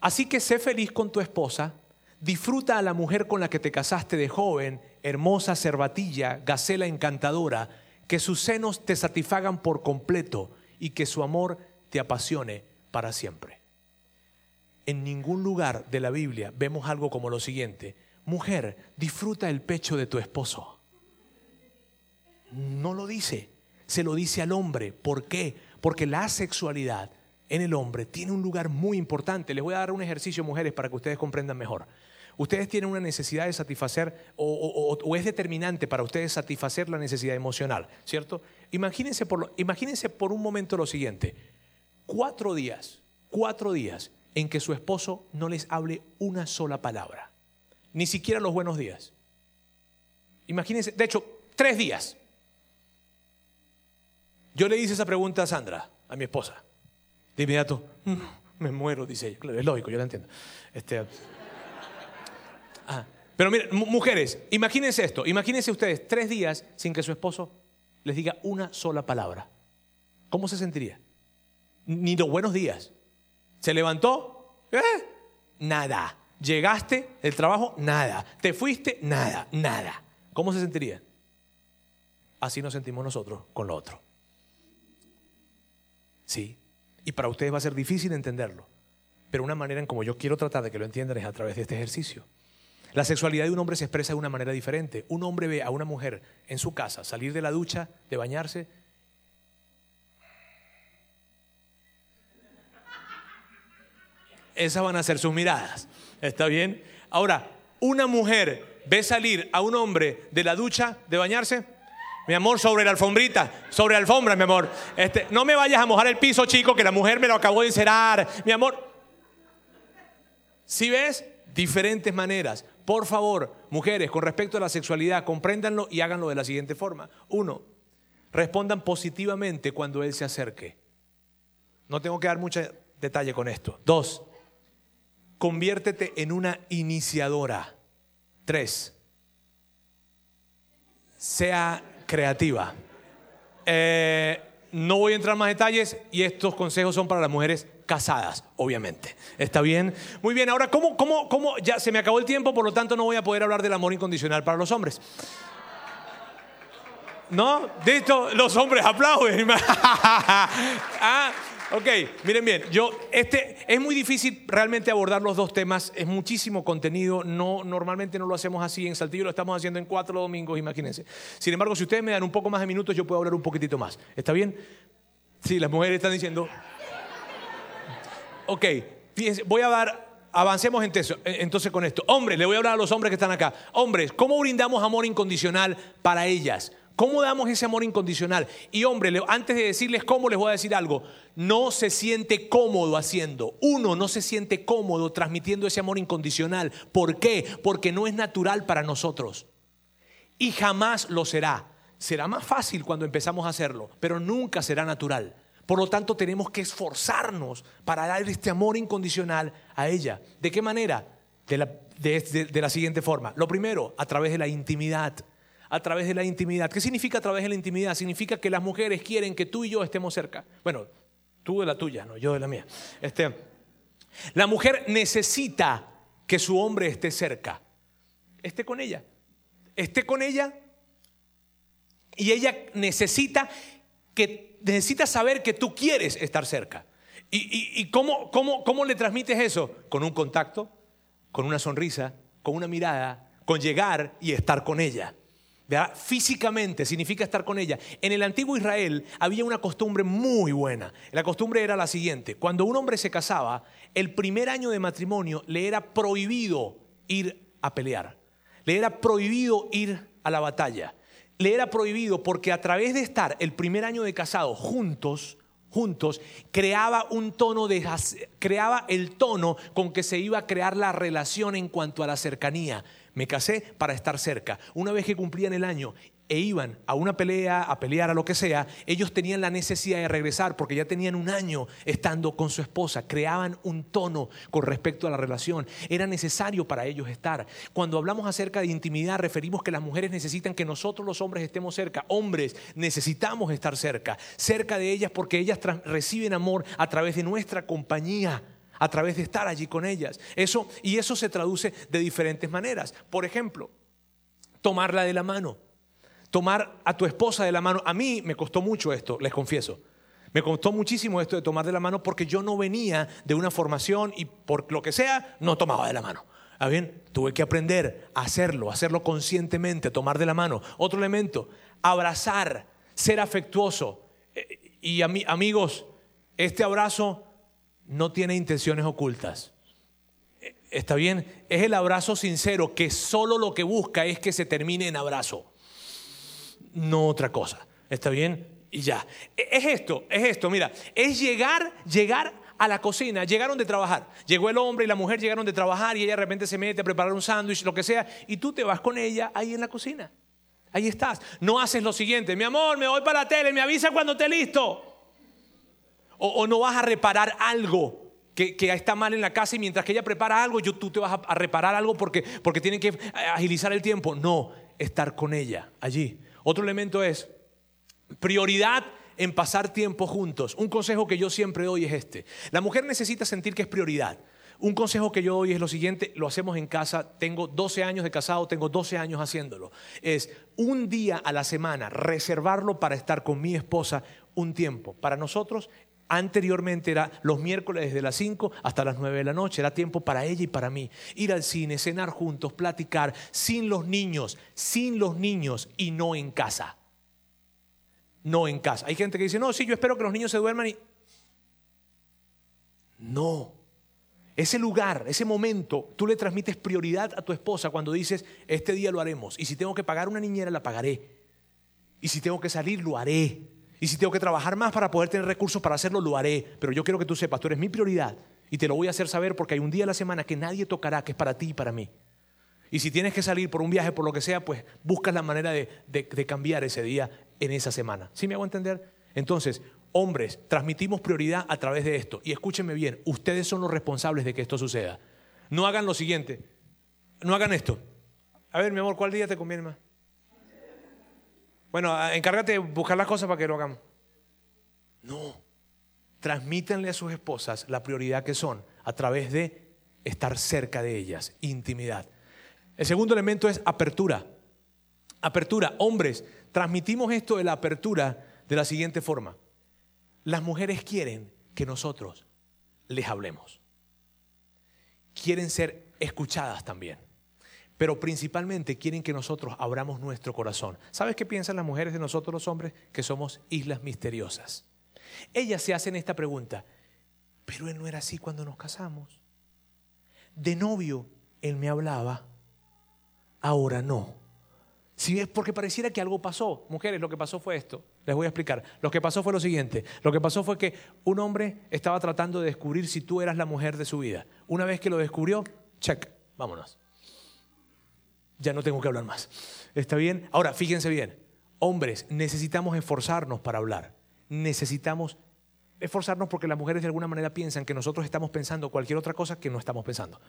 Speaker 1: Así que sé feliz con tu esposa Disfruta a la mujer con la que te casaste de joven, hermosa cervatilla, gacela encantadora, que sus senos te satisfagan por completo y que su amor te apasione para siempre. En ningún lugar de la Biblia vemos algo como lo siguiente. Mujer, disfruta el pecho de tu esposo. No lo dice, se lo dice al hombre. ¿Por qué? Porque la sexualidad en el hombre tiene un lugar muy importante. Les voy a dar un ejercicio, mujeres, para que ustedes comprendan mejor. Ustedes tienen una necesidad de satisfacer o, es determinante para ustedes satisfacer la necesidad emocional, ¿cierto? Imagínense por, imagínense por un momento lo siguiente. Cuatro días, cuatro días en que su esposo no les hable una sola palabra, ni siquiera los buenos días. Imagínense, de hecho, tres días. Yo le hice esa pregunta a Sandra, a mi esposa. De inmediato, mm, me muero, dice ella. es lógico, yo la entiendo. Este, Ah, pero miren, mujeres, imagínense esto, imagínense ustedes tres días sin que su esposo les diga una sola palabra. ¿Cómo se sentiría? Ni los buenos días. ¿Se levantó? ¿Eh? Nada. ¿Llegaste del trabajo? Nada. ¿Te fuiste? Nada, nada. ¿Cómo se sentiría? Así nos sentimos nosotros con lo otro. Sí. Y para ustedes va a ser difícil entenderlo. Pero una manera en como yo quiero tratar de que lo entiendan es a través de este ejercicio. La sexualidad de un hombre se expresa de una manera diferente. Un hombre ve a una mujer en su casa salir de la ducha, de bañarse. Esas van a ser sus miradas. ¿Está bien? Ahora, una mujer ve salir a un hombre de la ducha, de bañarse. Mi amor, sobre la alfombrita, sobre la alfombra, mi amor. Este, no me vayas a mojar el piso, chico, que la mujer me lo acabó de encerar. Mi amor. Si ves, diferentes maneras. Por favor, mujeres, con respecto a la sexualidad, compréndanlo y háganlo de la siguiente forma. Uno, respondan positivamente cuando él se acerque. No tengo que dar mucho detalle con esto. Dos, conviértete en una iniciadora. Tres, sea creativa. Eh, no voy a entrar en más detalles y estos consejos son para las mujeres casadas, obviamente. ¿Está bien? Muy bien, ahora, ¿cómo, cómo, cómo? Ya se me acabó el tiempo, por lo tanto no voy a poder hablar del amor incondicional para los hombres. ¿No? De esto los hombres aplauden. ah, ok, miren bien, yo, este, es muy difícil realmente abordar los dos temas, es muchísimo contenido, no, normalmente no lo hacemos así, en Saltillo lo estamos haciendo en cuatro domingos, imagínense. Sin embargo, si ustedes me dan un poco más de minutos, yo puedo hablar un poquitito más. ¿Está bien? Sí, las mujeres están diciendo, ok, voy a dar, avancemos entonces con esto. Hombres, le voy a hablar a los hombres que están acá. Hombres, ¿cómo brindamos amor incondicional para ellas? ¿Cómo damos ese amor incondicional? Y hombre, antes de decirles cómo, les voy a decir algo. No se siente cómodo haciendo. Uno no se siente cómodo transmitiendo ese amor incondicional. ¿Por qué? Porque no es natural para nosotros. Y jamás lo será. Será más fácil cuando empezamos a hacerlo, pero nunca será natural. Por lo tanto, tenemos que esforzarnos para dar este amor incondicional a ella. ¿De qué manera? De la, siguiente forma. Lo primero, a través de la intimidad. A través de la intimidad. ¿Qué significa a través de la intimidad? Significa que las mujeres quieren que tú y yo estemos cerca. Bueno, tú de la tuya, no yo de la mía. Este, La mujer necesita que su hombre esté cerca. Esté con ella. Esté con ella. Y ella necesita que necesita saber que tú quieres estar cerca. ¿Y, cómo, cómo, cómo le transmites eso? Con un contacto, con una sonrisa, con una mirada, con llegar y estar con ella. Físicamente significa estar con ella. En el antiguo Israel había una costumbre muy buena. La costumbre era la siguiente. Cuando un hombre se casaba, el primer año de matrimonio le era prohibido ir a pelear. Le era prohibido ir a la batalla. Le era prohibido porque a través de estar el primer año de casado juntos, juntos, creaba un tono de creaba el tono con que se iba a crear la relación en cuanto a la cercanía. Me casé para estar cerca. Una vez que cumplían el año e iban a una pelea, a pelear, a lo que sea, ellos tenían la necesidad de regresar porque ya tenían un año estando con su esposa, creaban un tono con respecto a la relación. Era necesario para ellos estar. Cuando hablamos acerca de intimidad, referimos que las mujeres necesitan que nosotros los hombres estemos cerca. Hombres, necesitamos estar cerca, cerca de ellas porque ellas reciben amor a través de nuestra compañía a través de estar allí con ellas. Eso, y eso se traduce de diferentes maneras. Por ejemplo, tomarla de la mano, tomar a tu esposa de la mano. A mí me costó mucho esto, les confieso. Me costó muchísimo esto de tomar de la mano porque yo no venía de una formación y por lo que sea, no tomaba de la mano. ¿Ah, bien? Tuve que aprender a hacerlo, hacerlo conscientemente, tomar de la mano. Otro elemento, abrazar, ser afectuoso. Eh, y amigos, este abrazo no tiene intenciones ocultas. ¿Está bien? Es el abrazo sincero que solo lo que busca es que se termine en abrazo. No otra cosa. ¿Está bien? Y ya. Es esto, es esto, mira, es llegar, llegar a la cocina, llegaron de trabajar. Llegó el hombre y la mujer llegaron de trabajar y ella de repente se mete a preparar un sándwich, lo que sea, y tú te vas con ella ahí en la cocina. Ahí estás. No haces lo siguiente, mi amor, me voy para la tele, me avisa cuando esté listo o, no vas a reparar algo que, está mal en la casa y mientras que ella prepara algo, yo, tú te vas a, reparar algo porque, porque tienen que agilizar el tiempo. No, estar con ella allí. Otro elemento es prioridad en pasar tiempo juntos. Un consejo que yo siempre doy es este. La mujer necesita sentir que es prioridad. Un consejo que yo doy es lo siguiente, lo hacemos en casa, tengo 12 años de casado, tengo 12 años haciéndolo. Es un día a la semana reservarlo para estar con mi esposa un tiempo. Para nosotros Anteriormente era los miércoles desde las 5 hasta las 9 de la noche. Era tiempo para ella y para mí. Ir al cine, cenar juntos, platicar, sin los niños, sin los niños y no en casa. No en casa. Hay gente que dice, no, sí, yo espero que los niños se duerman y... No. Ese lugar, ese momento, tú le transmites prioridad a tu esposa cuando dices, este día lo haremos. Y si tengo que pagar una niñera, la pagaré. Y si tengo que salir, lo haré. Y si tengo que trabajar más para poder tener recursos para hacerlo, lo haré. Pero yo quiero que tú sepas, tú eres mi prioridad. Y te lo voy a hacer saber porque hay un día a la semana que nadie tocará, que es para ti y para mí. Y si tienes que salir por un viaje, por lo que sea, pues buscas la manera de, cambiar ese día en esa semana. ¿Sí me hago entender? Entonces, hombres, transmitimos prioridad a través de esto. Y escúchenme bien, ustedes son los responsables de que esto suceda. No hagan lo siguiente. No hagan esto. A ver, mi amor, ¿cuál día te conviene más? Bueno, encárgate de buscar las cosas para que lo hagamos. No. Transmítanle a sus esposas la prioridad que son a través de estar cerca de ellas, intimidad. El segundo elemento es apertura. Apertura. Hombres, transmitimos esto de la apertura de la siguiente forma. Las mujeres quieren que nosotros les hablemos. Quieren ser escuchadas también pero principalmente quieren que nosotros abramos nuestro corazón. ¿Sabes qué piensan las mujeres de nosotros los hombres? Que somos islas misteriosas. Ellas se hacen esta pregunta, pero él no era así cuando nos casamos. De novio, él me hablaba, ahora no. Si es porque pareciera que algo pasó. Mujeres, lo que pasó fue esto. Les voy a explicar. Lo que pasó fue lo siguiente. Lo que pasó fue que un hombre estaba tratando de descubrir si tú eras la mujer de su vida. Una vez que lo descubrió, check, vámonos ya no tengo que hablar más. ¿Está bien? Ahora, fíjense bien, hombres, necesitamos esforzarnos para hablar. Necesitamos esforzarnos porque las mujeres de alguna manera piensan que nosotros estamos pensando cualquier otra cosa que no estamos pensando.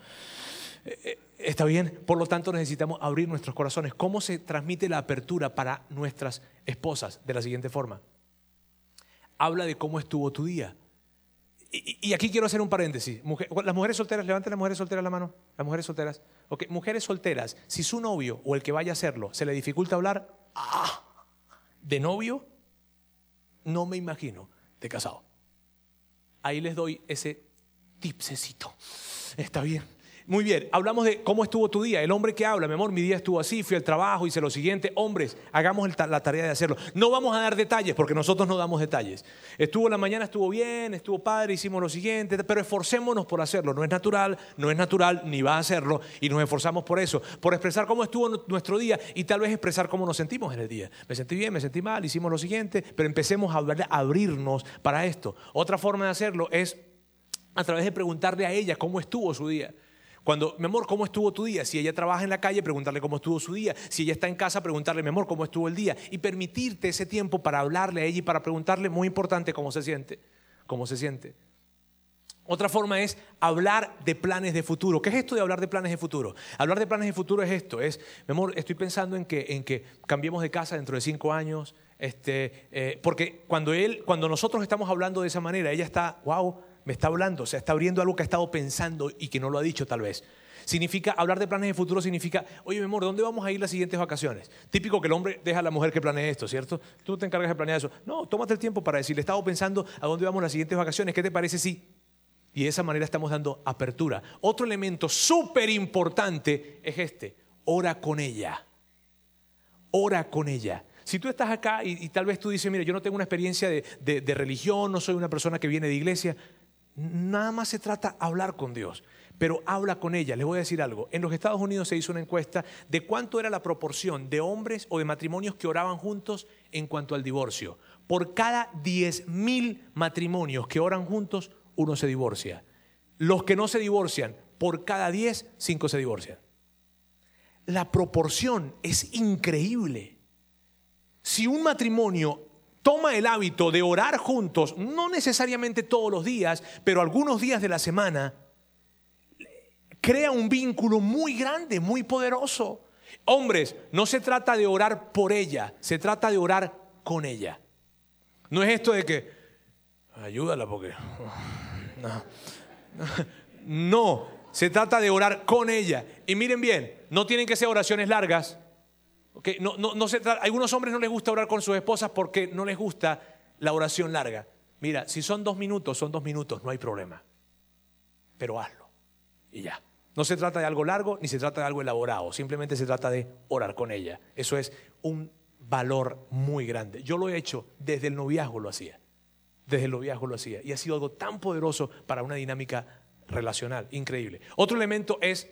Speaker 1: Eh, eh, ¿Está bien? Por lo tanto, necesitamos abrir nuestros corazones. ¿Cómo se transmite la apertura para nuestras esposas? De la siguiente forma. Habla de cómo estuvo tu día. Y, aquí quiero hacer un paréntesis. las mujeres solteras, levanten las mujeres solteras la mano. Las mujeres solteras. Ok, mujeres solteras, si su novio o el que vaya a hacerlo se le dificulta hablar, ¡ah! de novio, no me imagino de casado. Ahí les doy ese tipsecito. Está bien. Muy bien, hablamos de cómo estuvo tu día. El hombre que habla, mi amor, mi día estuvo así, fui al trabajo, hice lo siguiente. Hombres, hagamos la tarea de hacerlo. No vamos a dar detalles porque nosotros no damos detalles. Estuvo la mañana, estuvo bien, estuvo padre, hicimos lo siguiente, pero esforcémonos por hacerlo. No es natural, no es natural, ni va a hacerlo y nos esforzamos por eso, por expresar cómo estuvo nuestro día y tal vez expresar cómo nos sentimos en el día. Me sentí bien, me sentí mal, hicimos lo siguiente, pero empecemos a abrirnos para esto. Otra forma de hacerlo es a través de preguntarle a ella cómo estuvo su día. Cuando, mi amor, ¿cómo estuvo tu día? Si ella trabaja en la calle, preguntarle cómo estuvo su día. Si ella está en casa, preguntarle, mi amor, ¿cómo estuvo el día? Y permitirte ese tiempo para hablarle a ella y para preguntarle, muy importante, cómo se siente. ¿Cómo se siente? Otra forma es hablar de planes de futuro. ¿Qué es esto de hablar de planes de futuro? Hablar de planes de futuro es esto, es, mi amor, estoy pensando en que, en que cambiemos de casa dentro de cinco años, este, eh, porque cuando, él, cuando nosotros estamos hablando de esa manera, ella está, wow, me está hablando, o sea, está abriendo algo que ha estado pensando y que no lo ha dicho tal vez. Significa, hablar de planes de futuro significa, oye, mi amor, ¿dónde vamos a ir las siguientes vacaciones? Típico que el hombre deja a la mujer que planee esto, ¿cierto? Tú te encargas de planear eso. No, tómate el tiempo para decirle, he estado pensando a dónde vamos las siguientes vacaciones, ¿qué te parece si? Y de esa manera estamos dando apertura. Otro elemento súper importante es este, ora con ella. Ora con ella. Si tú estás acá y, tal vez tú dices, mira, yo no tengo una experiencia de religión, no soy una persona que viene de iglesia, Nada más se trata hablar con Dios, pero habla con ella. Les voy a decir algo. En los Estados Unidos se hizo una encuesta de cuánto era la proporción de hombres o de matrimonios que oraban juntos en cuanto al divorcio. Por cada 10 mil matrimonios que oran juntos, uno se divorcia. Los que no se divorcian, por cada 10, 5 se divorcian. La proporción es increíble. Si un matrimonio toma el hábito de orar juntos, no necesariamente todos los días, pero algunos días de la semana, crea un vínculo muy grande, muy poderoso. Hombres, no se trata de orar por ella, se trata de orar con ella. No es esto de que, ayúdala porque... No, no, se trata de orar con ella. Y miren bien, no tienen que ser oraciones largas, no, no, se algunos hombres no les gusta orar con sus esposas porque no les gusta la oración larga. Mira, si son dos minutos, son dos minutos, no hay problema. Pero hazlo. Y ya. No se trata de algo largo ni se trata de algo elaborado. Simplemente se trata de orar con ella. Eso es un valor muy grande. Yo lo he hecho desde el noviazgo, lo hacía. Desde el noviazgo lo hacía. Y ha sido algo tan poderoso para una dinámica relacional. Increíble. Otro elemento es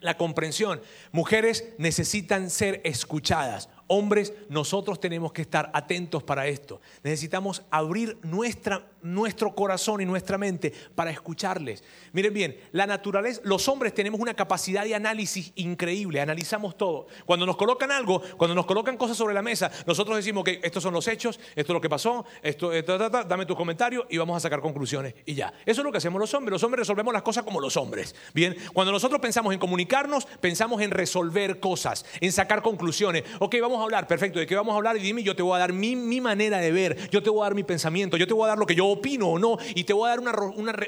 Speaker 1: la comprensión. Mujeres necesitan ser escuchadas. Hombres, nosotros tenemos que estar atentos para esto. Necesitamos abrir nuestra, nuestro corazón y nuestra mente para escucharles. Miren bien, la naturaleza, los hombres tenemos una capacidad de análisis increíble, analizamos todo. Cuando nos colocan algo, cuando nos colocan cosas sobre la mesa, nosotros decimos que estos son los hechos, esto es lo que pasó, esto, dame tus comentarios y vamos a sacar conclusiones y ya. Eso es lo que hacemos los hombres. Los hombres resolvemos las cosas como los hombres. Bien, cuando nosotros pensamos en comunicarnos, pensamos en resolver cosas, en sacar conclusiones. Ok, vamos a hablar, perfecto, ¿de qué vamos a hablar? Y dime, yo te voy a dar mi, manera de ver, yo te voy a dar mi pensamiento, yo te voy a dar lo que yo opino o no, y te voy a dar una,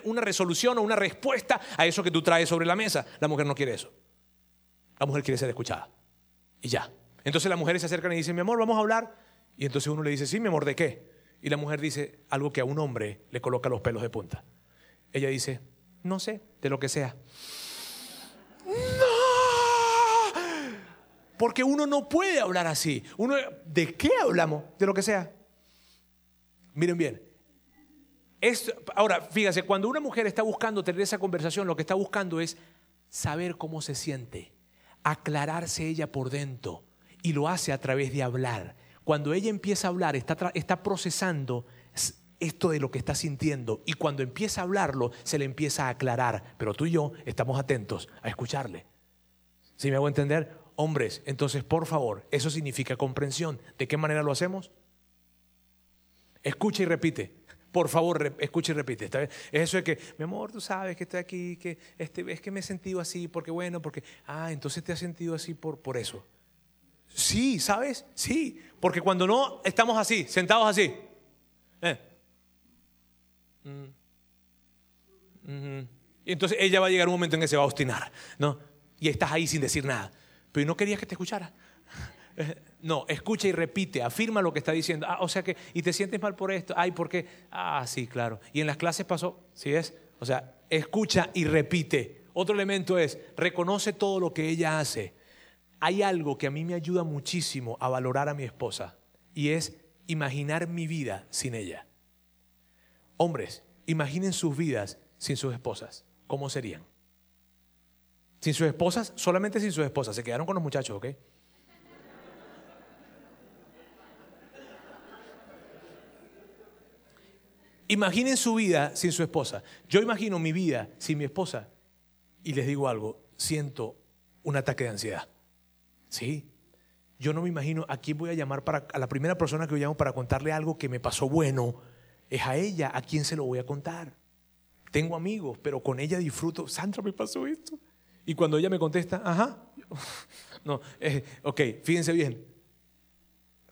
Speaker 1: una resolución o una respuesta a eso que tú traes sobre la mesa. La mujer no quiere eso. La mujer quiere ser escuchada. Y ya. Entonces las mujeres se acercan y dicen, mi amor, vamos a hablar. Y entonces uno le dice, sí, mi amor, ¿de qué? Y la mujer dice algo que a un hombre le coloca los pelos de punta. Ella dice, no sé, de lo que sea. Porque uno no puede hablar así. Uno, ¿De qué hablamos? De lo que sea. Miren bien. Ahora, fíjense, cuando una mujer está buscando tener esa conversación, lo que está buscando es saber cómo se siente, aclararse ella por dentro. Y lo hace a través de hablar. Cuando ella empieza a hablar, está, está procesando esto de lo que está sintiendo. Y cuando empieza a hablarlo, se le empieza a aclarar. Pero tú y yo estamos atentos a escucharle. ¿Sí me hago entender? Hombres, entonces por favor, eso significa comprensión. ¿De qué manera lo hacemos? Escucha y repite. Por favor, escucha y repite. Es eso de que, mi amor, tú sabes que estoy aquí, que este, es que me he sentido así, porque bueno, porque, ah, entonces te has sentido así por, por eso. Sí, ¿sabes? Sí, porque cuando no estamos así, sentados así. Eh. Mm. ujú. Y entonces ella va a llegar un momento en que se va a obstinar, ¿no? Y estás ahí sin decir nada. Pero no querías que te escuchara. No, escucha y repite, afirma lo que está diciendo. Ah, o sea que, y te sientes mal por esto. Ay, ¿por qué? Ah, sí, claro. Y en las clases pasó, ¿sí es? O sea, escucha y repite. Otro elemento es, reconoce todo lo que ella hace. Hay algo que a mí me ayuda muchísimo a valorar a mi esposa y es imaginar mi vida sin ella. Hombres, imaginen sus vidas sin sus esposas. ¿Cómo serían? Sin sus esposas, solamente sin sus esposas. Se quedaron con los muchachos, ¿ok? Imaginen su vida sin su esposa. Yo imagino mi vida sin mi esposa y les digo algo, siento un ataque de ansiedad. ¿Sí? Yo no me imagino a quién voy a llamar para a la primera persona que yo llamo para contarle algo que me pasó bueno, es a ella a quién se lo voy a contar. Tengo amigos, pero con ella disfruto, Sandra me pasó esto. Y cuando ella me contesta, ajá, no, eh, ok, fíjense bien.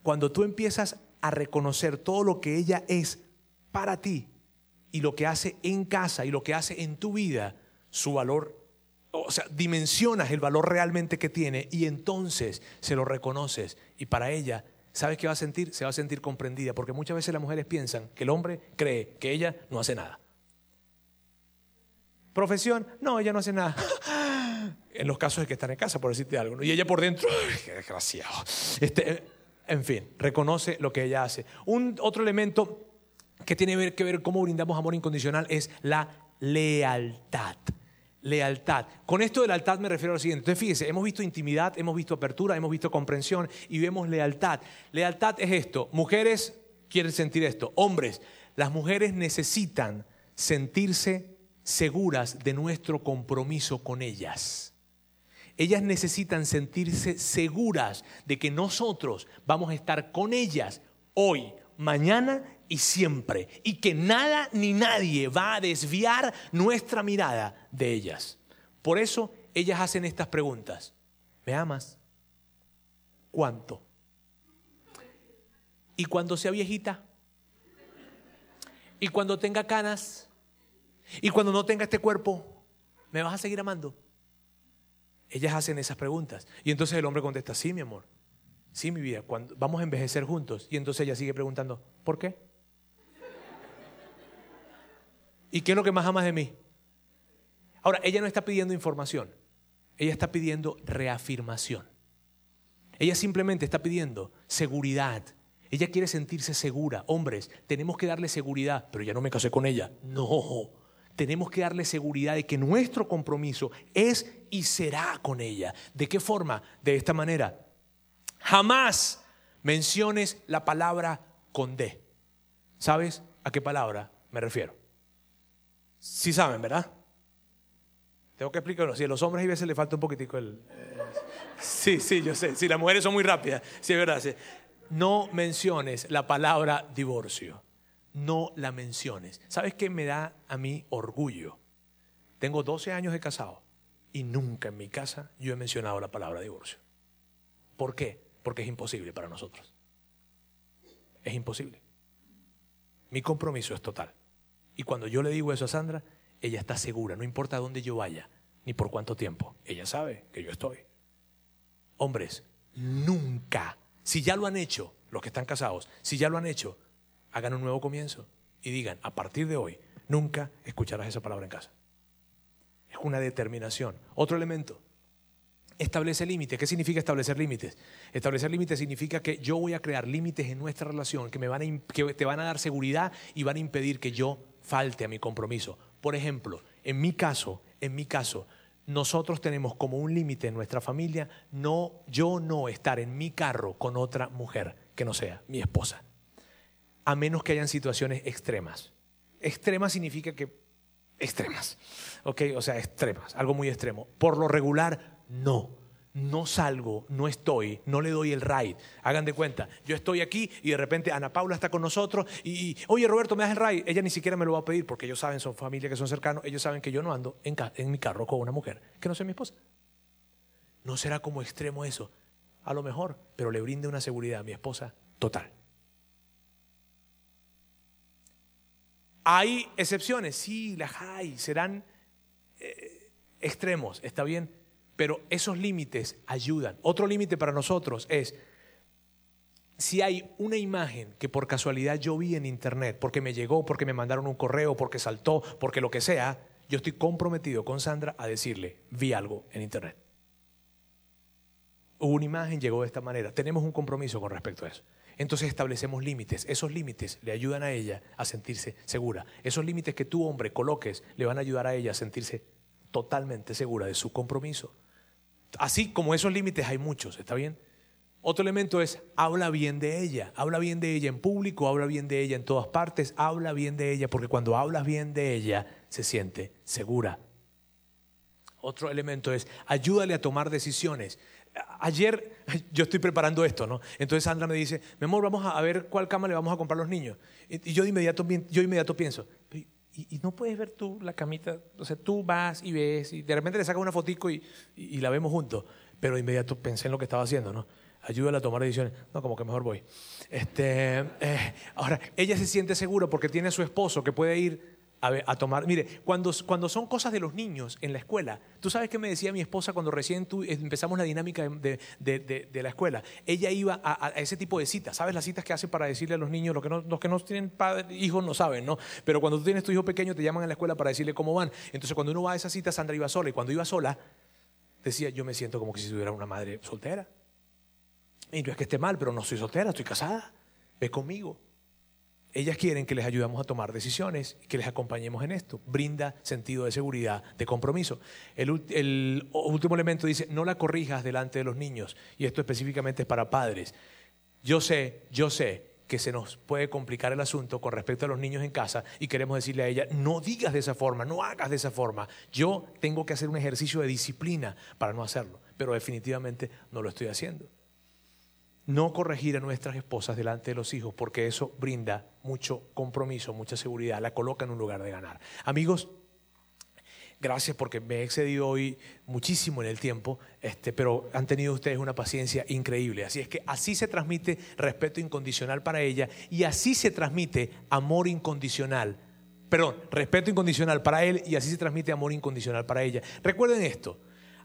Speaker 1: Cuando tú empiezas a reconocer todo lo que ella es para ti y lo que hace en casa y lo que hace en tu vida, su valor, o sea, dimensionas el valor realmente que tiene y entonces se lo reconoces y para ella, ¿sabes qué va a sentir? Se va a sentir comprendida, porque muchas veces las mujeres piensan que el hombre cree que ella no hace nada. Profesión, no, ella no hace nada. En los casos de que están en casa, por decirte algo. Y ella por dentro, ¡ay, qué desgraciado. Este, en fin, reconoce lo que ella hace. Un otro elemento que tiene que ver cómo brindamos amor incondicional es la lealtad. Lealtad. Con esto de lealtad me refiero a lo siguiente. Entonces, fíjese, hemos visto intimidad, hemos visto apertura, hemos visto comprensión y vemos lealtad. Lealtad es esto. Mujeres quieren sentir esto. Hombres, las mujeres necesitan sentirse seguras de nuestro compromiso con ellas. Ellas necesitan sentirse seguras de que nosotros vamos a estar con ellas hoy, mañana y siempre. Y que nada ni nadie va a desviar nuestra mirada de ellas. Por eso ellas hacen estas preguntas. ¿Me amas? ¿Cuánto? ¿Y cuando sea viejita? ¿Y cuando tenga canas? ¿Y cuando no tenga este cuerpo? ¿Me vas a seguir amando? Ellas hacen esas preguntas. Y entonces el hombre contesta, sí, mi amor. Sí, mi vida, cuando vamos a envejecer juntos. Y entonces ella sigue preguntando, ¿por qué? ¿Y qué es lo que más amas de mí? Ahora, ella no está pidiendo información, ella está pidiendo reafirmación. Ella simplemente está pidiendo seguridad. Ella quiere sentirse segura. Hombres, tenemos que darle seguridad, pero ya no me casé con ella. No, tenemos que darle seguridad de que nuestro compromiso es y será con ella. ¿De qué forma? De esta manera. Jamás menciones la palabra con D. ¿Sabes a qué palabra me refiero? Sí saben, ¿verdad? Tengo que explicarlo. Si a los hombres a veces le falta un poquitico el... eh, sí, sí, yo sé. Si las mujeres son muy rápidas. Sí, es verdad. No menciones la palabra divorcio. No la menciones. ¿Sabes qué me da a mí orgullo? Tengo 12 años de casado y nunca en mi casa yo he mencionado la palabra divorcio. ¿Por qué? Porque es imposible para nosotros. Es imposible. Mi compromiso es total. Y cuando yo le digo eso a Sandra, ella está segura, no importa dónde yo vaya, ni por cuánto tiempo. Ella sabe que yo estoy. Hombres, nunca, si ya lo han hecho, los que están casados, si ya lo han hecho, hagan un nuevo comienzo y digan, a partir de hoy, nunca escucharás esa palabra en casa. Es una determinación. Otro elemento, establece límites. ¿Qué significa establecer límites? Establecer límites significa que yo voy a crear límites en nuestra relación que, me van a, que te van a dar seguridad y van a impedir que yo falte a mi compromiso. Por ejemplo, en mi caso, en mi caso, nosotros tenemos como un límite en nuestra familia no yo no estar en mi carro con otra mujer que no sea mi esposa, a menos que hayan situaciones extremas. Extremas significa que extremas, ¿ok? O sea, extremas, algo muy extremo. Por lo regular, no. No salgo, no estoy, no le doy el ride. Hagan de cuenta, yo estoy aquí y de repente Ana Paula está con nosotros y, oye Roberto, ¿me das el ride? Ella ni siquiera me lo va a pedir porque ellos saben, son familia que son cercanos, ellos saben que yo no ando en mi carro con una mujer que no sea mi esposa. No será como extremo eso, a lo mejor, pero le brinde una seguridad a mi esposa total. ¿Hay excepciones? Sí, las hay. Serán eh, extremos, está bien. Pero esos límites ayudan. Otro límite para nosotros es si hay una imagen que por casualidad yo vi en internet, porque me llegó, porque me mandaron un correo, porque saltó, porque lo que sea, yo estoy comprometido con Sandra a decirle, vi algo en internet. Hubo una imagen, llegó de esta manera. Tenemos un compromiso con respecto a eso. Entonces establecemos límites. Esos límites le ayudan a ella a sentirse segura. Esos límites que tú, hombre, coloques le van a ayudar a ella a sentirse totalmente segura de su compromiso. Así como esos límites hay muchos, ¿está bien? Otro elemento es, habla bien de ella, habla bien de ella en público, habla bien de ella en todas partes, habla bien de ella, porque cuando hablas bien de ella, se siente segura. Otro elemento es, ayúdale a tomar decisiones. Ayer yo estoy preparando esto, ¿no? Entonces Sandra me dice, mi amor, vamos a ver cuál cama le vamos a comprar a los niños. Y yo de inmediato, yo inmediato pienso, y, no puedes ver tú la camita, o sea, tú vas y ves, y de repente le sacas una fotico y, y la vemos juntos. Pero de inmediato pensé en lo que estaba haciendo, ¿no? ayúdala a tomar decisiones. No, como que mejor voy. Este, eh, ahora, ella se siente segura porque tiene a su esposo que puede ir a, tomar. Mire, cuando, cuando son cosas de los niños en la escuela, tú sabes qué me decía mi esposa cuando recién tú, empezamos la dinámica de, de, la escuela. Ella iba a, ese tipo de citas. ¿Sabes las citas que hace para decirle a los niños? Los que no, los que no tienen padre, hijos no saben, ¿no? Pero cuando tú tienes tu hijo pequeño, te llaman a la escuela para decirle cómo van. Entonces, cuando uno va a esa cita, Sandra iba sola. Y cuando iba sola, decía, yo me siento como que si tuviera una madre soltera. Y no es que esté mal, pero no soy soltera, estoy casada. Ve conmigo. Ellas quieren que les ayudemos a tomar decisiones y que les acompañemos en esto. Brinda sentido de seguridad, de compromiso. El, el, último elemento dice, no la corrijas delante de los niños. Y esto específicamente es para padres. Yo sé, yo sé que se nos puede complicar el asunto con respecto a los niños en casa y queremos decirle a ella, no digas de esa forma, no hagas de esa forma. Yo tengo que hacer un ejercicio de disciplina para no hacerlo, pero definitivamente no lo estoy haciendo no corregir a nuestras esposas delante de los hijos, porque eso brinda mucho compromiso, mucha seguridad, la coloca en un lugar de ganar. Amigos, gracias porque me he excedido hoy muchísimo en el tiempo, este, pero han tenido ustedes una paciencia increíble. Así es que así se transmite respeto incondicional para ella y así se transmite amor incondicional. Perdón, respeto incondicional para él y así se transmite amor incondicional para ella. Recuerden esto,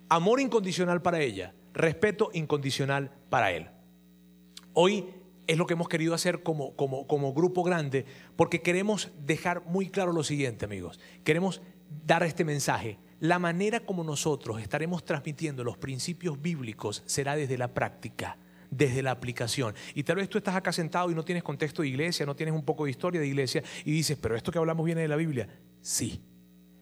Speaker 1: amor incondicional para ella, respeto incondicional para él. Hoy es lo que hemos querido hacer como, grupo grande, porque queremos dejar muy claro lo siguiente, amigos. Queremos dar este mensaje. La manera como nosotros estaremos transmitiendo los principios bíblicos será desde la práctica, desde la aplicación. Y tal vez tú estás acá sentado y no tienes contexto de iglesia, no tienes un poco de historia de iglesia y dices, pero esto que hablamos viene de la Biblia. Sí,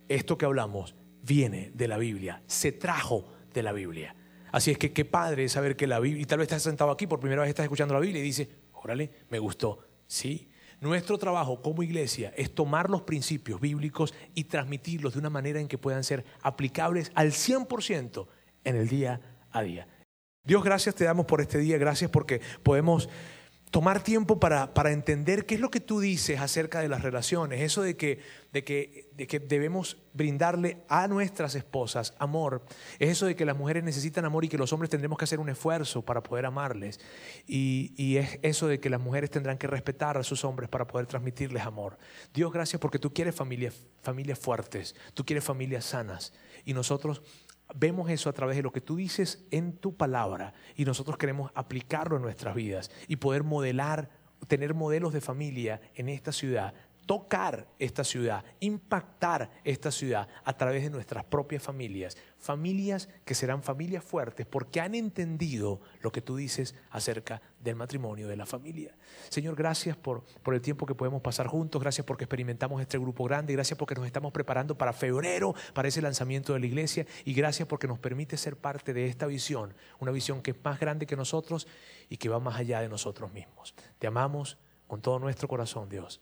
Speaker 1: esto que hablamos viene de la Biblia, se trajo de la Biblia. Así es que qué padre saber que la Biblia, y tal vez estás sentado aquí por primera vez estás escuchando la Biblia y dices, órale, me gustó. Sí, nuestro trabajo como iglesia es tomar los principios bíblicos y transmitirlos de una manera en que puedan ser aplicables al 100% en el día a día. Dios, gracias te damos por este día, gracias porque podemos tomar tiempo para, para, entender qué es lo que tú dices acerca de las relaciones, eso de que, de, que, de que debemos brindarle a nuestras esposas amor, es eso de que las mujeres necesitan amor y que los hombres tendremos que hacer un esfuerzo para poder amarles, y, y es eso de que las mujeres tendrán que respetar a sus hombres para poder transmitirles amor. Dios, gracias porque tú quieres familias, familias fuertes, tú quieres familias sanas, y nosotros vemos eso a través de lo que tú dices en tu palabra y nosotros queremos aplicarlo en nuestras vidas y poder modelar, tener modelos de familia en esta ciudad tocar esta ciudad, impactar esta ciudad a través de nuestras propias familias. Familias que serán familias fuertes porque han entendido lo que tú dices acerca del matrimonio, de la familia. Señor, gracias por, por el tiempo que podemos pasar juntos, gracias porque experimentamos este grupo grande, gracias porque nos estamos preparando para febrero, para ese lanzamiento de la iglesia y gracias porque nos permite ser parte de esta visión, una visión que es más grande que nosotros y que va más allá de nosotros mismos. Te amamos con todo nuestro corazón, Dios.